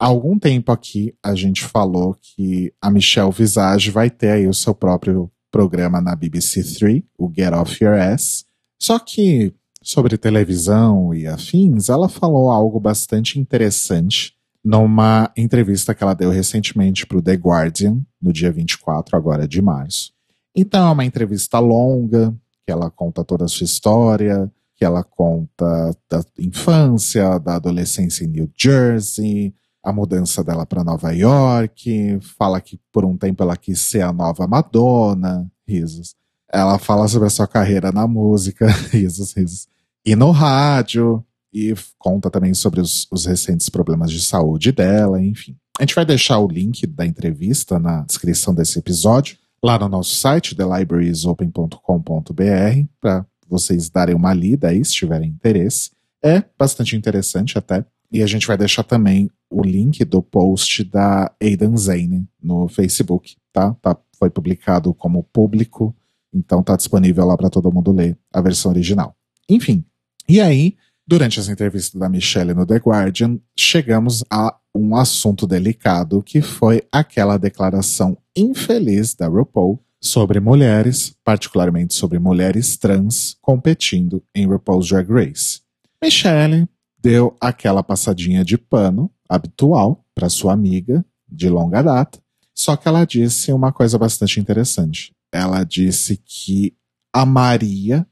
Há algum tempo aqui a gente falou que a Michelle Visage vai ter aí o seu próprio programa na BBC Three, o Get Off Your Ass. Só que sobre televisão e afins, ela falou algo bastante interessante numa entrevista que ela deu recentemente para o The Guardian, no dia 24 agora de março. Então é uma entrevista longa, que ela conta toda a sua história, que ela conta da infância, da adolescência em New Jersey, a mudança dela para Nova York, fala que por um tempo ela quis ser a nova Madonna, risos. Ela fala sobre a sua carreira na música, risos, risos. E no rádio, e conta também sobre os, os recentes problemas de saúde dela, enfim. A gente vai deixar o link da entrevista na descrição desse episódio, lá no nosso site, thelibrariesopen.com.br, para vocês darem uma lida aí, se tiverem interesse. É bastante interessante até. E a gente vai deixar também o link do post da Aidan Zane no Facebook, tá? tá foi publicado como público, então tá disponível lá para todo mundo ler a versão original. Enfim, e aí, durante essa entrevista da Michelle no The Guardian, chegamos a um assunto delicado que foi aquela declaração infeliz da RuPaul sobre mulheres, particularmente sobre mulheres trans, competindo em RuPaul's Drag Race. Michelle deu aquela passadinha de pano habitual para sua amiga de longa data, só que ela disse uma coisa bastante interessante. Ela disse que amaria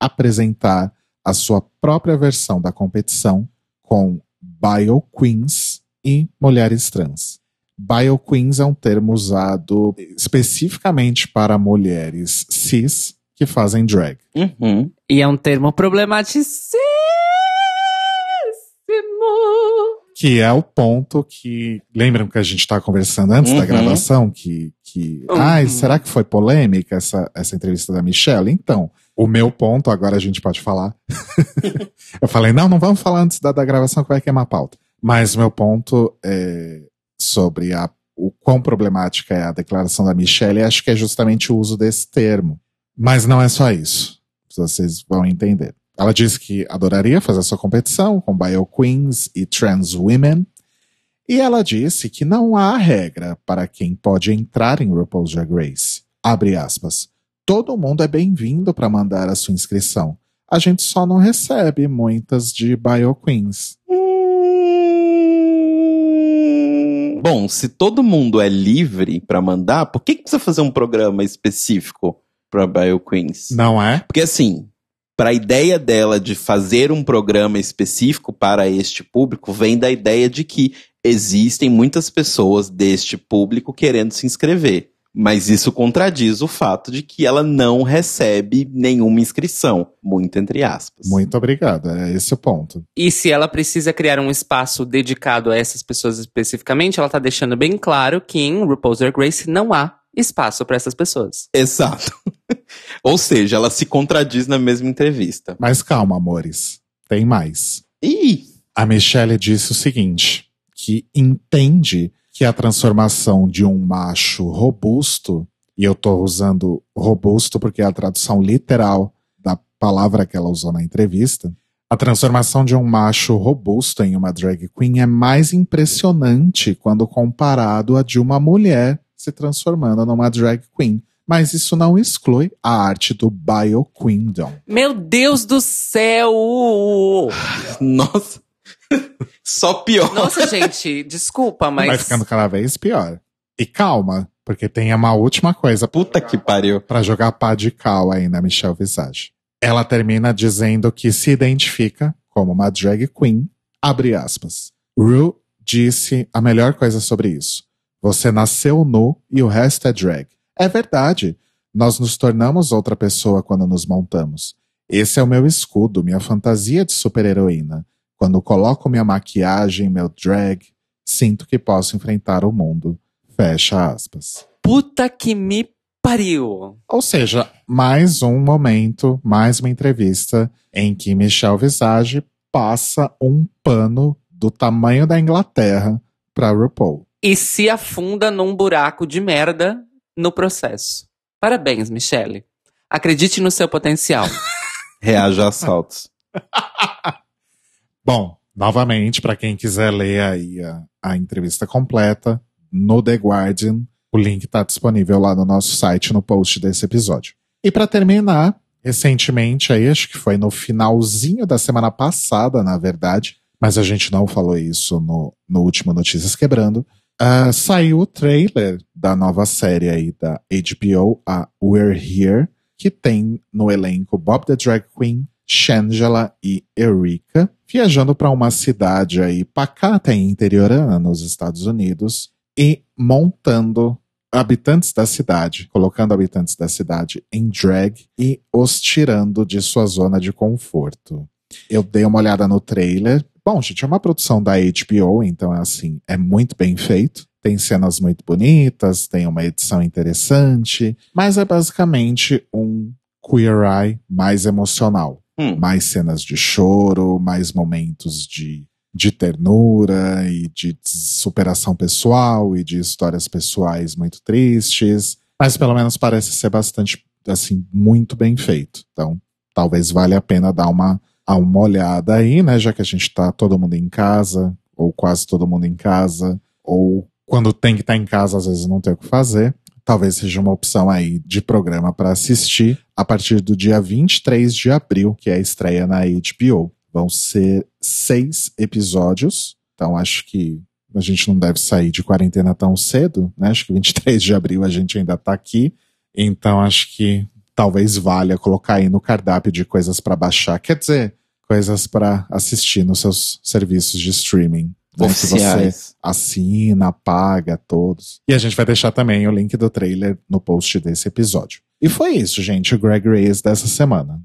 apresentar a sua própria versão da competição com Bio Queens e mulheres trans. Bio Queens é um termo usado especificamente para mulheres cis que fazem drag. Uhum. E é um termo problemático. Que é o ponto que. Lembram que a gente estava conversando antes da Uhum. gravação? Que. que Uhum. Ai, será que foi polêmica essa, essa entrevista da Michelle? Então, o meu ponto, agora a gente pode falar. Eu falei, não, não vamos falar antes da, da gravação que vai queimar a pauta. Mas o meu ponto é sobre a, o quão problemática é a declaração da Michelle, acho que é justamente o uso desse termo. Mas não é só isso. Vocês vão entender. Ela disse que adoraria fazer sua competição com Bio Queens e Trans Women. E ela disse que não há regra para quem pode entrar em RuPaul's Drag Race. Abre aspas. Todo mundo é bem-vindo para mandar a sua inscrição. A gente só não recebe muitas de Bio Queens. Bom, se todo mundo é livre pra mandar, por que, que precisa fazer um programa específico pra Bio Queens? Não é? Porque assim, para a ideia dela de fazer um programa específico para este público, vem da ideia de que existem muitas pessoas deste público querendo se inscrever. Mas isso contradiz o fato de que ela não recebe nenhuma inscrição. Muito entre aspas. Muito obrigado, é esse o ponto. E se ela precisa criar um espaço dedicado a essas pessoas especificamente, ela tá deixando bem claro que em RuPaul's Drag Race não há espaço para essas pessoas. Exato. Ou seja, ela se contradiz na mesma entrevista. Mas calma, amores. Tem mais. Ih! A Michelle disse o seguinte: que entende que a transformação de um macho robusto, e eu tô usando robusto porque é a tradução literal da palavra que ela usou na entrevista, a transformação de um macho robusto em uma drag queen é mais impressionante quando comparado a de uma mulher se transformando numa drag queen. Mas isso não exclui a arte do Bio Queendom. Meu Deus do céu! Nossa! Só pior. Nossa, gente, desculpa, mas. Vai ficando cada vez pior. E calma, porque tem uma última coisa Puta que pariu. pra jogar pá de cal aí na Michelle Visage. Ela termina dizendo que se identifica como uma drag queen, abre aspas. Ru disse a melhor coisa sobre isso. Você nasceu nu e o resto é drag. É verdade. Nós nos tornamos outra pessoa quando nos montamos. Esse é o meu escudo, minha fantasia de super-heroína. Quando coloco minha maquiagem, meu drag, sinto que posso enfrentar o mundo. Fecha aspas. Puta que me pariu! Ou seja, mais um momento, mais uma entrevista em que Michelle Visage passa um pano do tamanho da Inglaterra para RuPaul. E se afunda num buraco de merda no processo. Parabéns, Michelle. Acredite no seu potencial. Reaja a assaltos. Bom, novamente, para quem quiser ler aí a, a entrevista completa, no The Guardian, o link está disponível lá no nosso site, no post desse episódio. E para terminar, recentemente, aí, acho que foi no finalzinho da semana passada, na verdade, mas a gente não falou isso no, no último Notícias Quebrando, ah, saiu o trailer da nova série aí da HBO, a We're Here, que tem no elenco Bob the Drag Queen, Shangela e Erika, viajando para uma cidade aí pacata e interiorana nos Estados Unidos e montando habitantes da cidade, colocando habitantes da cidade em drag e os tirando de sua zona de conforto. Eu dei uma olhada no trailer. Bom, gente, é uma produção da HBO, então é assim, é muito bem feito. Tem cenas muito bonitas, tem uma edição interessante, mas é basicamente um Queer Eye mais emocional Hum. mais cenas de choro, mais momentos de, de ternura e de superação pessoal e de histórias pessoais muito tristes. Mas pelo menos parece ser bastante, assim, muito bem feito. Então, talvez valha a pena dar uma, a uma olhada aí, né? Já que a gente tá todo mundo em casa, ou quase todo mundo em casa, ou quando tem que estar em casa, às vezes não tem o que fazer talvez seja uma opção aí de programa para assistir a partir do dia 23 de abril, que é a estreia na HBO. Vão ser seis episódios, então acho que a gente não deve sair de quarentena tão cedo, né? Acho que 23 de abril a gente ainda tá aqui, então acho que talvez valha colocar aí no cardápio de coisas para baixar, quer dizer, coisas para assistir nos seus serviços de streaming. né? Se você assina, paga todos. E a gente vai deixar também o link do trailer no post desse episódio. E foi isso, gente, o Greg Race dessa semana.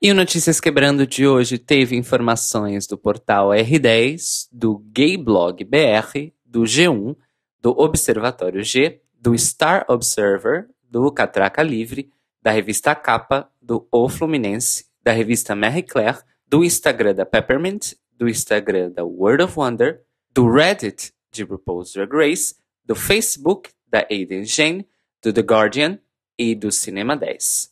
E o Notícias Quebrando de hoje teve informações do portal R10, do Gay Blog BR, do G1, do Observatório G, do Star Observer, do Catraca Livre, da revista Capa, do O Fluminense, da revista Marie Claire, do Instagram da Peppermint, do Instagram da World of Wonder, do Reddit de RuPaul's Drag Race, do Facebook da Aiden Jane, do The Guardian e do Cinema 10.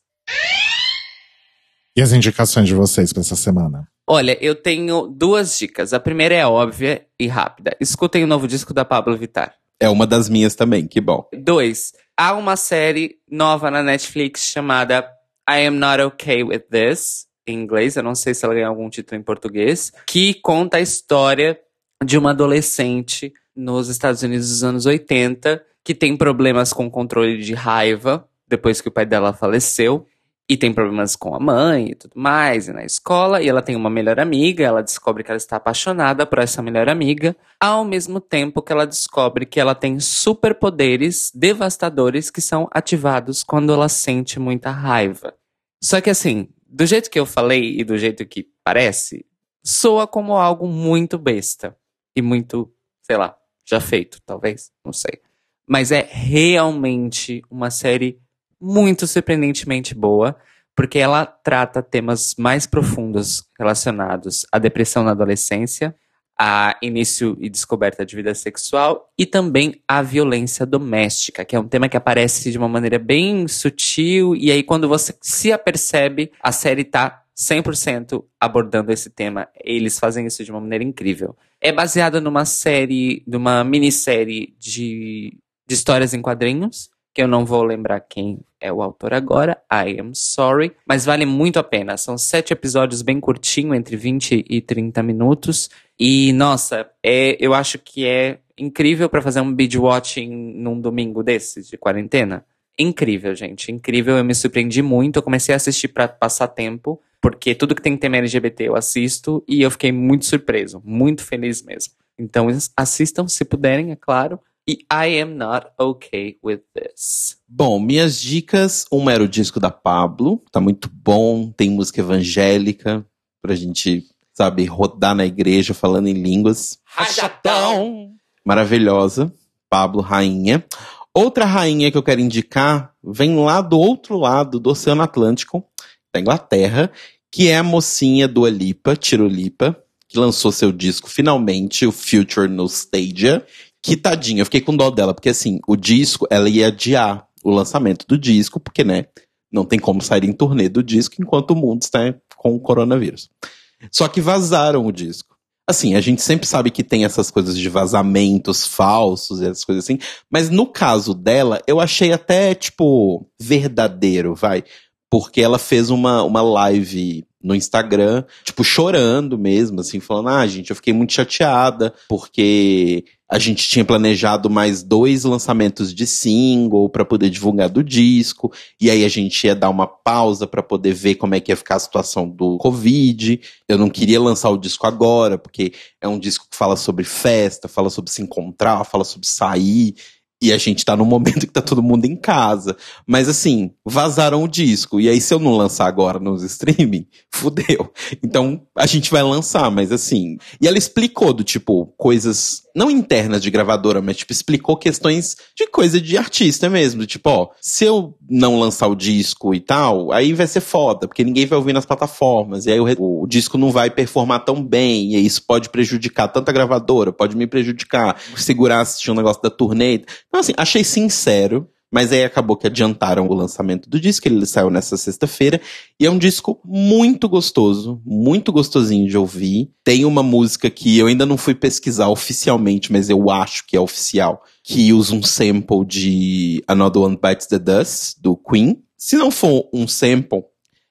E as indicações de vocês para essa semana? Olha, eu tenho duas dicas. A primeira é óbvia e rápida. Escutem o novo disco da Pablo Vittar. É uma das minhas também, que bom. Dois, há uma série nova na Netflix chamada I Am Not Okay With This, em inglês, eu não sei se ela ganhou algum título em português, que conta a história de uma adolescente nos Estados Unidos dos anos 80 que tem problemas com controle de raiva depois que o pai dela faleceu e tem problemas com a mãe e tudo mais, e na escola, e ela tem uma melhor amiga, ela descobre que ela está apaixonada por essa melhor amiga, ao mesmo tempo que ela descobre que ela tem superpoderes devastadores que são ativados quando ela sente muita raiva. Só que assim, do jeito que eu falei e do jeito que parece, soa como algo muito besta e muito, sei lá, já feito, talvez, não sei. Mas é realmente uma série muito surpreendentemente boa, porque ela trata temas mais profundos relacionados à depressão na adolescência, a início e descoberta de vida sexual e também a violência doméstica, que é um tema que aparece de uma maneira bem sutil e aí quando você se apercebe, a série tá 100% abordando esse tema. Eles fazem isso de uma maneira incrível. É baseada numa série, numa minissérie de, de histórias em quadrinhos, que eu não vou lembrar quem é o autor agora, I am sorry, mas vale muito a pena. São sete episódios bem curtinho, entre 20 e 30 minutos. E, nossa, é, eu acho que é incrível para fazer um binge watching num domingo desses, de quarentena. Incrível, gente, incrível. Eu me surpreendi muito. Eu comecei a assistir para passar tempo, porque tudo que tem tema LGBT eu assisto e eu fiquei muito surpreso, muito feliz mesmo. Então assistam se puderem, é claro. E I am not okay with this. Bom, minhas dicas. Uma era o disco da Pablo, tá muito bom, tem música evangélica pra gente, sabe, rodar na igreja falando em línguas. Rajatão! Maravilhosa. Pablo, rainha. Outra rainha que eu quero indicar vem lá do outro lado do Oceano Atlântico, da Inglaterra, que é a mocinha do Alipa, Tirolipa, que lançou seu disco finalmente, o Future Nostalgia, que tadinha, eu fiquei com dó dela, porque assim, o disco, ela ia adiar o lançamento do disco, porque, né, não tem como sair em turnê do disco enquanto o mundo está com o coronavírus. Só que vazaram o disco. Assim, a gente sempre sabe que tem essas coisas de vazamentos falsos e essas coisas assim, mas no caso dela, eu achei até, tipo, verdadeiro, vai. Porque ela fez uma, uma live no Instagram, tipo, chorando mesmo, assim, falando: ah, gente, eu fiquei muito chateada, porque a gente tinha planejado mais dois lançamentos de single para poder divulgar do disco, e aí a gente ia dar uma pausa para poder ver como é que ia ficar a situação do Covid. Eu não queria lançar o disco agora, porque é um disco que fala sobre festa, fala sobre se encontrar, fala sobre sair. E a gente tá no momento que tá todo mundo em casa. Mas assim, vazaram o disco. E aí, se eu não lançar agora nos streaming, fudeu. Então, a gente vai lançar, mas assim. E ela explicou do tipo, coisas não internas de gravadora, mas tipo, explicou questões de coisa de artista mesmo. Tipo, ó, se eu não lançar o disco e tal, aí vai ser foda, porque ninguém vai ouvir nas plataformas. E aí o, o disco não vai performar tão bem. E isso pode prejudicar tanto a gravadora, pode me prejudicar, segurar assistir um negócio da turnê. Então, assim, achei sincero. Mas aí acabou que adiantaram o lançamento do disco, ele saiu nessa sexta-feira. E é um disco muito gostoso, muito gostosinho de ouvir. Tem uma música que eu ainda não fui pesquisar oficialmente, mas eu acho que é oficial, que usa um sample de Another One Bites the Dust, do Queen. Se não for um sample,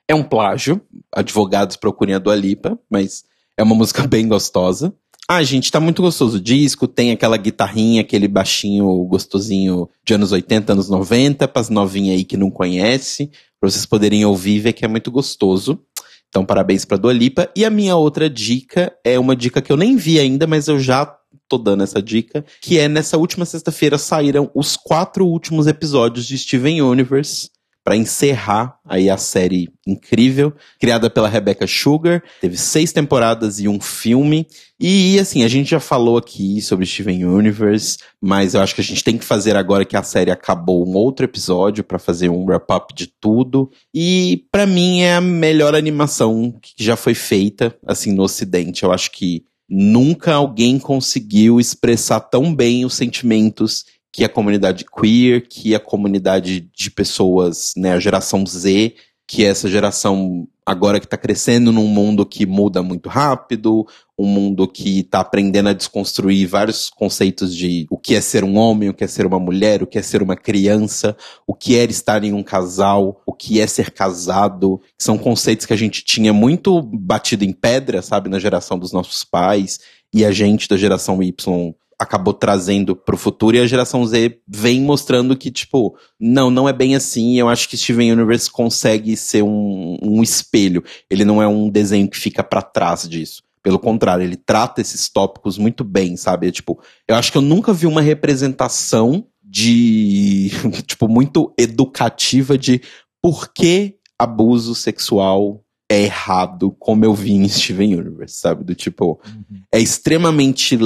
é um plágio. Advogados procurem a Dua Lipa, mas é uma música bem gostosa. Ah, gente, tá muito gostoso o disco, tem aquela guitarrinha, aquele baixinho gostosinho de anos 80, anos 90, pras novinhas aí que não conhece, pra vocês poderem ouvir e ver que é muito gostoso. Então, parabéns pra Dua Lipa. E a minha outra dica é uma dica que eu nem vi ainda, mas eu já tô dando essa dica, que é nessa última sexta-feira saíram os quatro últimos episódios de Steven Universe, para encerrar aí a série incrível, criada pela Rebecca Sugar. Teve seis temporadas e um filme. E assim, a gente já falou aqui sobre Steven Universe, mas eu acho que a gente tem que fazer agora que a série acabou um outro episódio para fazer um wrap-up de tudo. E para mim é a melhor animação que já foi feita assim no ocidente. Eu acho que nunca alguém conseguiu expressar tão bem os sentimentos que a comunidade queer, que a comunidade de pessoas, né, a geração Z que é essa geração agora que está crescendo num mundo que muda muito rápido, um mundo que está aprendendo a desconstruir vários conceitos de o que é ser um homem, o que é ser uma mulher, o que é ser uma criança, o que é estar em um casal, o que é ser casado. São conceitos que a gente tinha muito batido em pedra, sabe, na geração dos nossos pais, e a gente da geração Y acabou trazendo pro futuro e a geração Z vem mostrando que, tipo, não, não é bem assim. Eu acho que Steven Universe consegue ser um, um espelho. Ele não é um desenho que fica para trás disso. Pelo contrário, ele trata esses tópicos muito bem, sabe? É, tipo, eu acho que eu nunca vi uma representação de, tipo, muito educativa de por que abuso sexual é errado, como eu vi em Steven Universe, sabe? Do tipo, uhum. é extremamente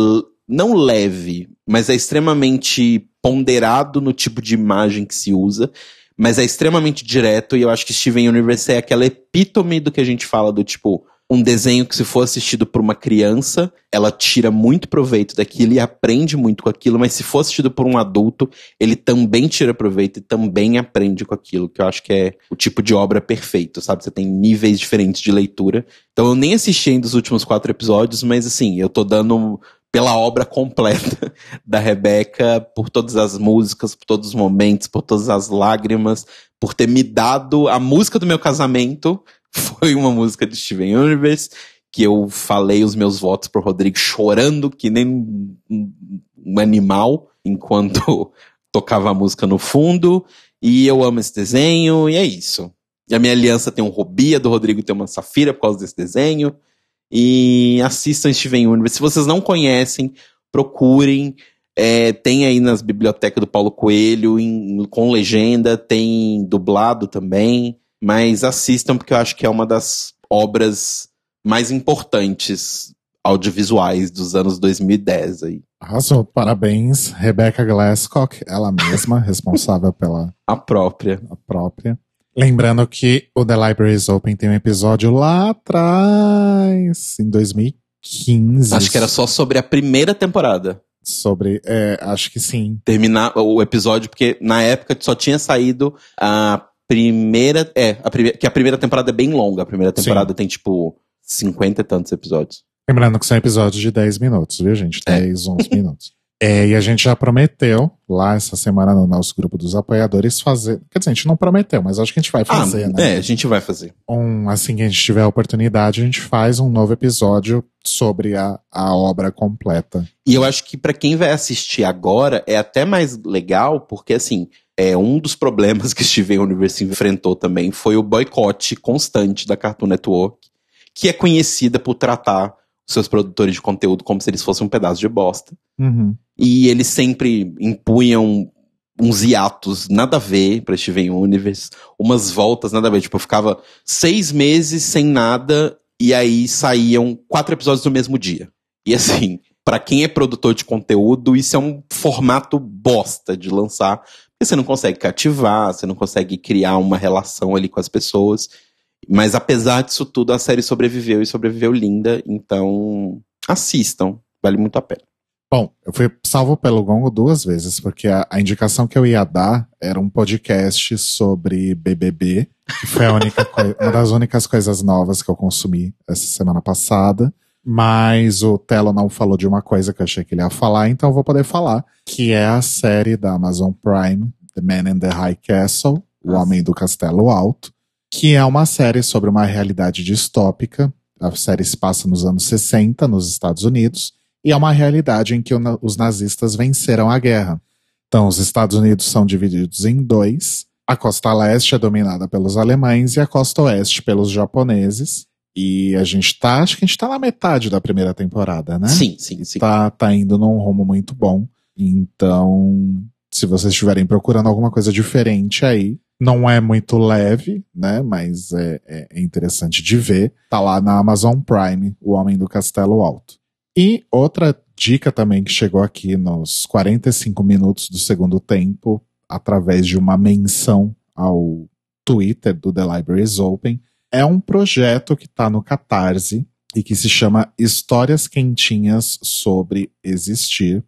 não leve, mas é extremamente ponderado no tipo de imagem que se usa, mas é extremamente direto e eu acho que Steven Universe é aquela epítome do que a gente fala do tipo um desenho que se for assistido por uma criança, ela tira muito proveito daquilo e aprende muito com aquilo, mas se for assistido por um adulto, ele também tira proveito e também aprende com aquilo, que eu acho que é o tipo de obra perfeito, sabe? Você tem níveis diferentes de leitura. Então eu nem assisti ainda os últimos quatro episódios, mas assim, eu tô dando pela obra completa da Rebeca, por todas as músicas, por todos os momentos, por todas as lágrimas, por ter me dado a música do meu casamento. Foi uma música de Steven Universe, que eu falei os meus votos pro Rodrigo chorando que nem um animal enquanto tocava a música no fundo. E eu amo esse desenho, e é isso. E a minha aliança tem um Robia, do Rodrigo tem uma Safira por causa desse desenho. E assistam Steven Universe. Se vocês não conhecem, procurem. É, tem aí nas bibliotecas do Paulo Coelho, em, com legenda, tem dublado também. Mas assistam, porque eu acho que é uma das obras mais importantes audiovisuais dos anos 2010 aí. Arrasou, parabéns, Rebecca Glasscock, ela mesma, responsável pela... A própria. A própria. Lembrando que o The Library is Open tem um episódio lá atrás, em 2015. Acho que era só sobre a primeira temporada. Sobre, é, acho que sim. Terminar o episódio, porque na época só tinha saído a primeira. É, a primeira, que a primeira temporada é bem longa. A primeira temporada sim. tem tipo 50 e tantos episódios. Lembrando que são episódios de 10 minutos, viu, gente? 10, é. 11 minutos. É, e a gente já prometeu lá essa semana no nosso grupo dos apoiadores fazer. Quer dizer, a gente não prometeu, mas acho que a gente vai ah, fazer, ah, né? É, a gente vai fazer. Um, assim que a gente tiver a oportunidade, a gente faz um novo episódio sobre a, a obra completa. E eu acho que para quem vai assistir agora é até mais legal, porque assim, é um dos problemas que Steven Universe enfrentou também foi o boicote constante da Cartoon Network, que é conhecida por tratar seus produtores de conteúdo como se eles fossem um pedaço de bosta. Uhum. E eles sempre impunham uns hiatos nada a ver pra Steven Universe, umas voltas nada a ver. Tipo, eu ficava seis meses sem nada e aí saíam quatro episódios no mesmo dia. E assim, para quem é produtor de conteúdo, isso é um formato bosta de lançar. Porque você não consegue cativar, você não consegue criar uma relação ali com as pessoas. Mas apesar disso tudo, a série sobreviveu e sobreviveu linda. Então, assistam. Vale muito a pena. Bom, eu fui salvo pelo Gongo duas vezes, porque a, a, indicação que eu ia dar era um podcast sobre BBB, que foi a única uma das únicas coisas novas que eu consumi essa semana passada. Mas o Telo não falou de uma coisa que eu achei que ele ia falar, então eu vou poder falar, que é a série da Amazon Prime, The Man in the High Castle, O Homem do Castelo Alto, que é uma série sobre uma realidade distópica. A série se passa nos anos 60, nos Estados Unidos, e é uma realidade em que os nazistas venceram a guerra. Então, os Estados Unidos são divididos em dois. A costa leste é dominada pelos alemães e a costa oeste pelos japoneses. E a gente tá, acho que a gente tá na metade da primeira temporada, né? Sim, sim, sim. Tá, tá indo num rumo muito bom. Então, se vocês estiverem procurando alguma coisa diferente aí, não é muito leve, né? Mas é, é, interessante de ver. Tá lá na Amazon Prime, O Homem do Castelo Alto. E outra dica também que chegou aqui nos 45 minutos do segundo tempo, através de uma menção ao Twitter do The Library is Open, é um projeto que está no Catarse e que se chama Histórias Quentinhas sobre Existir.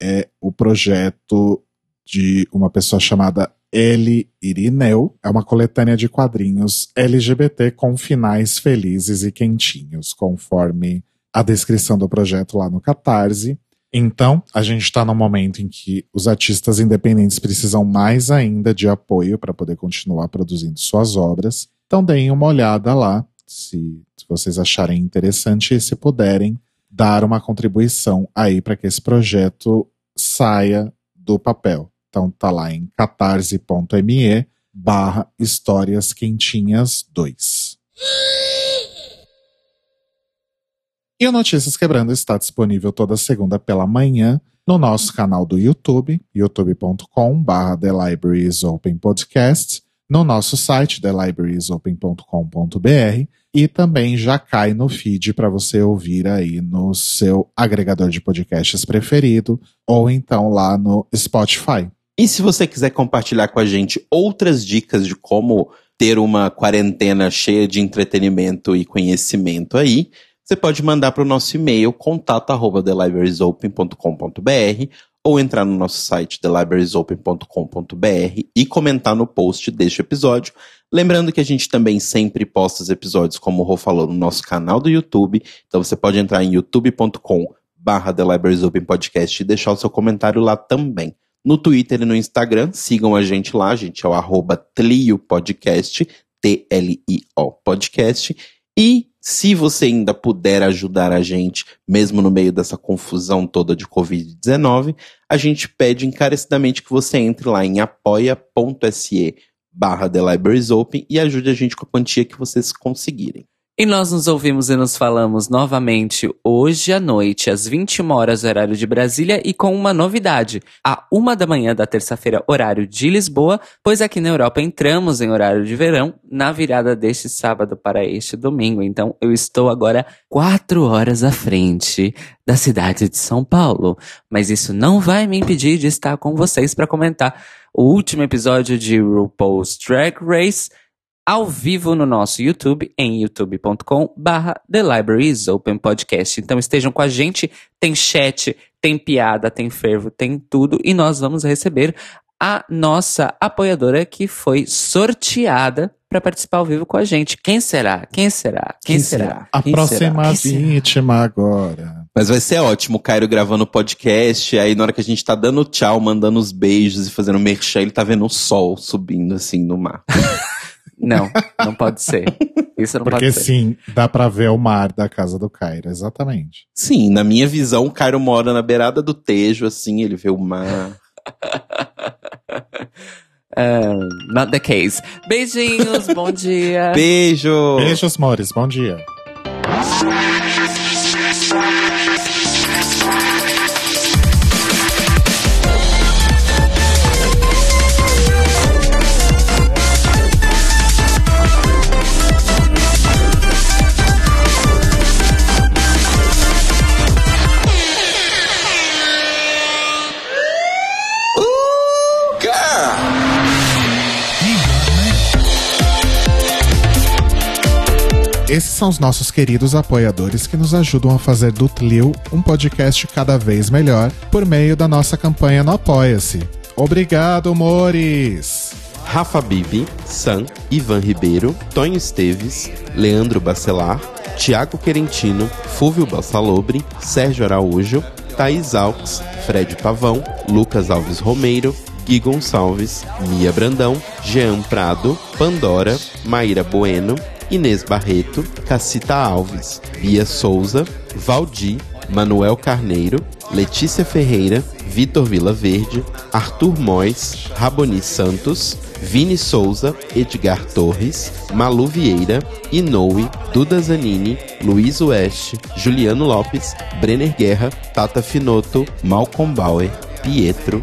É o projeto de uma pessoa chamada Ele Irineu é uma coletânea de quadrinhos LGBT com finais felizes e quentinhos, conforme a descrição do projeto lá no Catarse. Então, a gente está no momento em que os artistas independentes precisam mais ainda de apoio para poder continuar produzindo suas obras. Então, deem uma olhada lá, se, se vocês acharem interessante e se puderem dar uma contribuição aí para que esse projeto saia do papel. Então, tá lá em catarse.me barra histórias quentinhas 2. E o Notícias Quebrando está disponível toda segunda pela manhã no nosso canal do YouTube, youtube.com barra The Libraries Open Podcast, no nosso site, thelibrariesopen.com.br e também já cai no feed para você ouvir aí no seu agregador de podcasts preferido ou então lá no Spotify. E se você quiser compartilhar com a gente outras dicas de como ter uma quarentena cheia de entretenimento e conhecimento aí, você pode mandar para o nosso e-mail contato@thelibrariesopen.com.br ou entrar no nosso site thelibrariesopen.com.br e comentar no post deste episódio. Lembrando que a gente também sempre posta os episódios, como o Rô falou, no nosso canal do YouTube. Então você pode entrar em youtube.com barra Podcast e deixar o seu comentário lá também. No Twitter e no Instagram, sigam a gente lá, a gente é o arroba Tlio Podcast, T-L-I-O Podcast. E se você ainda puder ajudar a gente, mesmo no meio dessa confusão toda de Covid-19, a gente pede encarecidamente que você entre lá em apoia.se barra The Libraries Open e ajude a gente com a quantia que vocês conseguirem. E nós nos ouvimos e nos falamos novamente hoje à noite, às 21 horas, horário de Brasília, e com uma novidade. À uma da manhã da terça-feira, horário de Lisboa, pois aqui na Europa entramos em horário de verão na virada deste sábado para este domingo. Então eu estou agora quatro horas à frente da cidade de São Paulo. Mas isso não vai me impedir de estar com vocês para comentar o último episódio de RuPaul's Drag Race ao vivo no nosso YouTube, em youtube.com barra The Libraries Open Podcast. Então estejam com a gente, tem chat, tem piada, tem fervo, tem tudo, e nós vamos receber a nossa apoiadora que foi sorteada para participar ao vivo com a gente. Quem será? Quem será? Quem, Quem será? será? A Quem próxima será? vítima agora. Mas vai ser ótimo, o Cairo gravando o podcast, aí na hora que a gente tá dando tchau, mandando os beijos e fazendo merchan, ele tá vendo o sol subindo assim no mar. Não, não pode ser. Isso não Porque pode ser. sim, dá pra ver o mar da casa do Cairo, exatamente. Sim, na minha visão, o Cairo mora na beirada do Tejo, assim, ele vê o mar. uh, not the case. Beijinhos, bom dia. Beijo! Beijos, Mores, bom dia. Esses são os nossos queridos apoiadores que nos ajudam a fazer do Tlio um podcast cada vez melhor por meio da nossa campanha no Apoia-se. Obrigado, Mores! Rafa Bibi, Sam, Ivan Ribeiro, Tonho Esteves, Leandro Bacelar, Tiago Querentino, Fúvio Bassalobre, Sérgio Araújo, Thaís Alves, Fred Pavão, Lucas Alves Romeiro, Gui Gonçalves, Mia Brandão, Jean Prado, Pandora, Maíra Bueno, Inês Barreto, Cacita Alves, Bia Souza, Valdi, Manuel Carneiro, Letícia Ferreira, Vitor Vila Verde, Arthur Mois, Raboni Santos, Vini Souza, Edgar Torres, Malu Vieira, Inoue, Duda Zanini, Luiz Oeste, Juliano Lopes, Brenner Guerra, Tata Finoto, Malcolm Bauer, Pietro,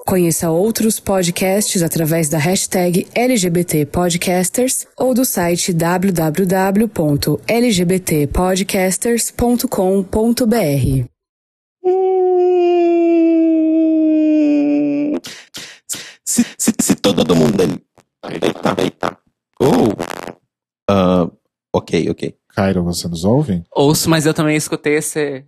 Conheça outros podcasts através da hashtag LGBT Podcasters ou do site www.lgbtpodcasters.com.br. Se, se, se todo mundo ali. Eita, eita. Oh. Ah, ok, ok. Cairo, você nos ouve? Ouço, mas eu também escutei esse.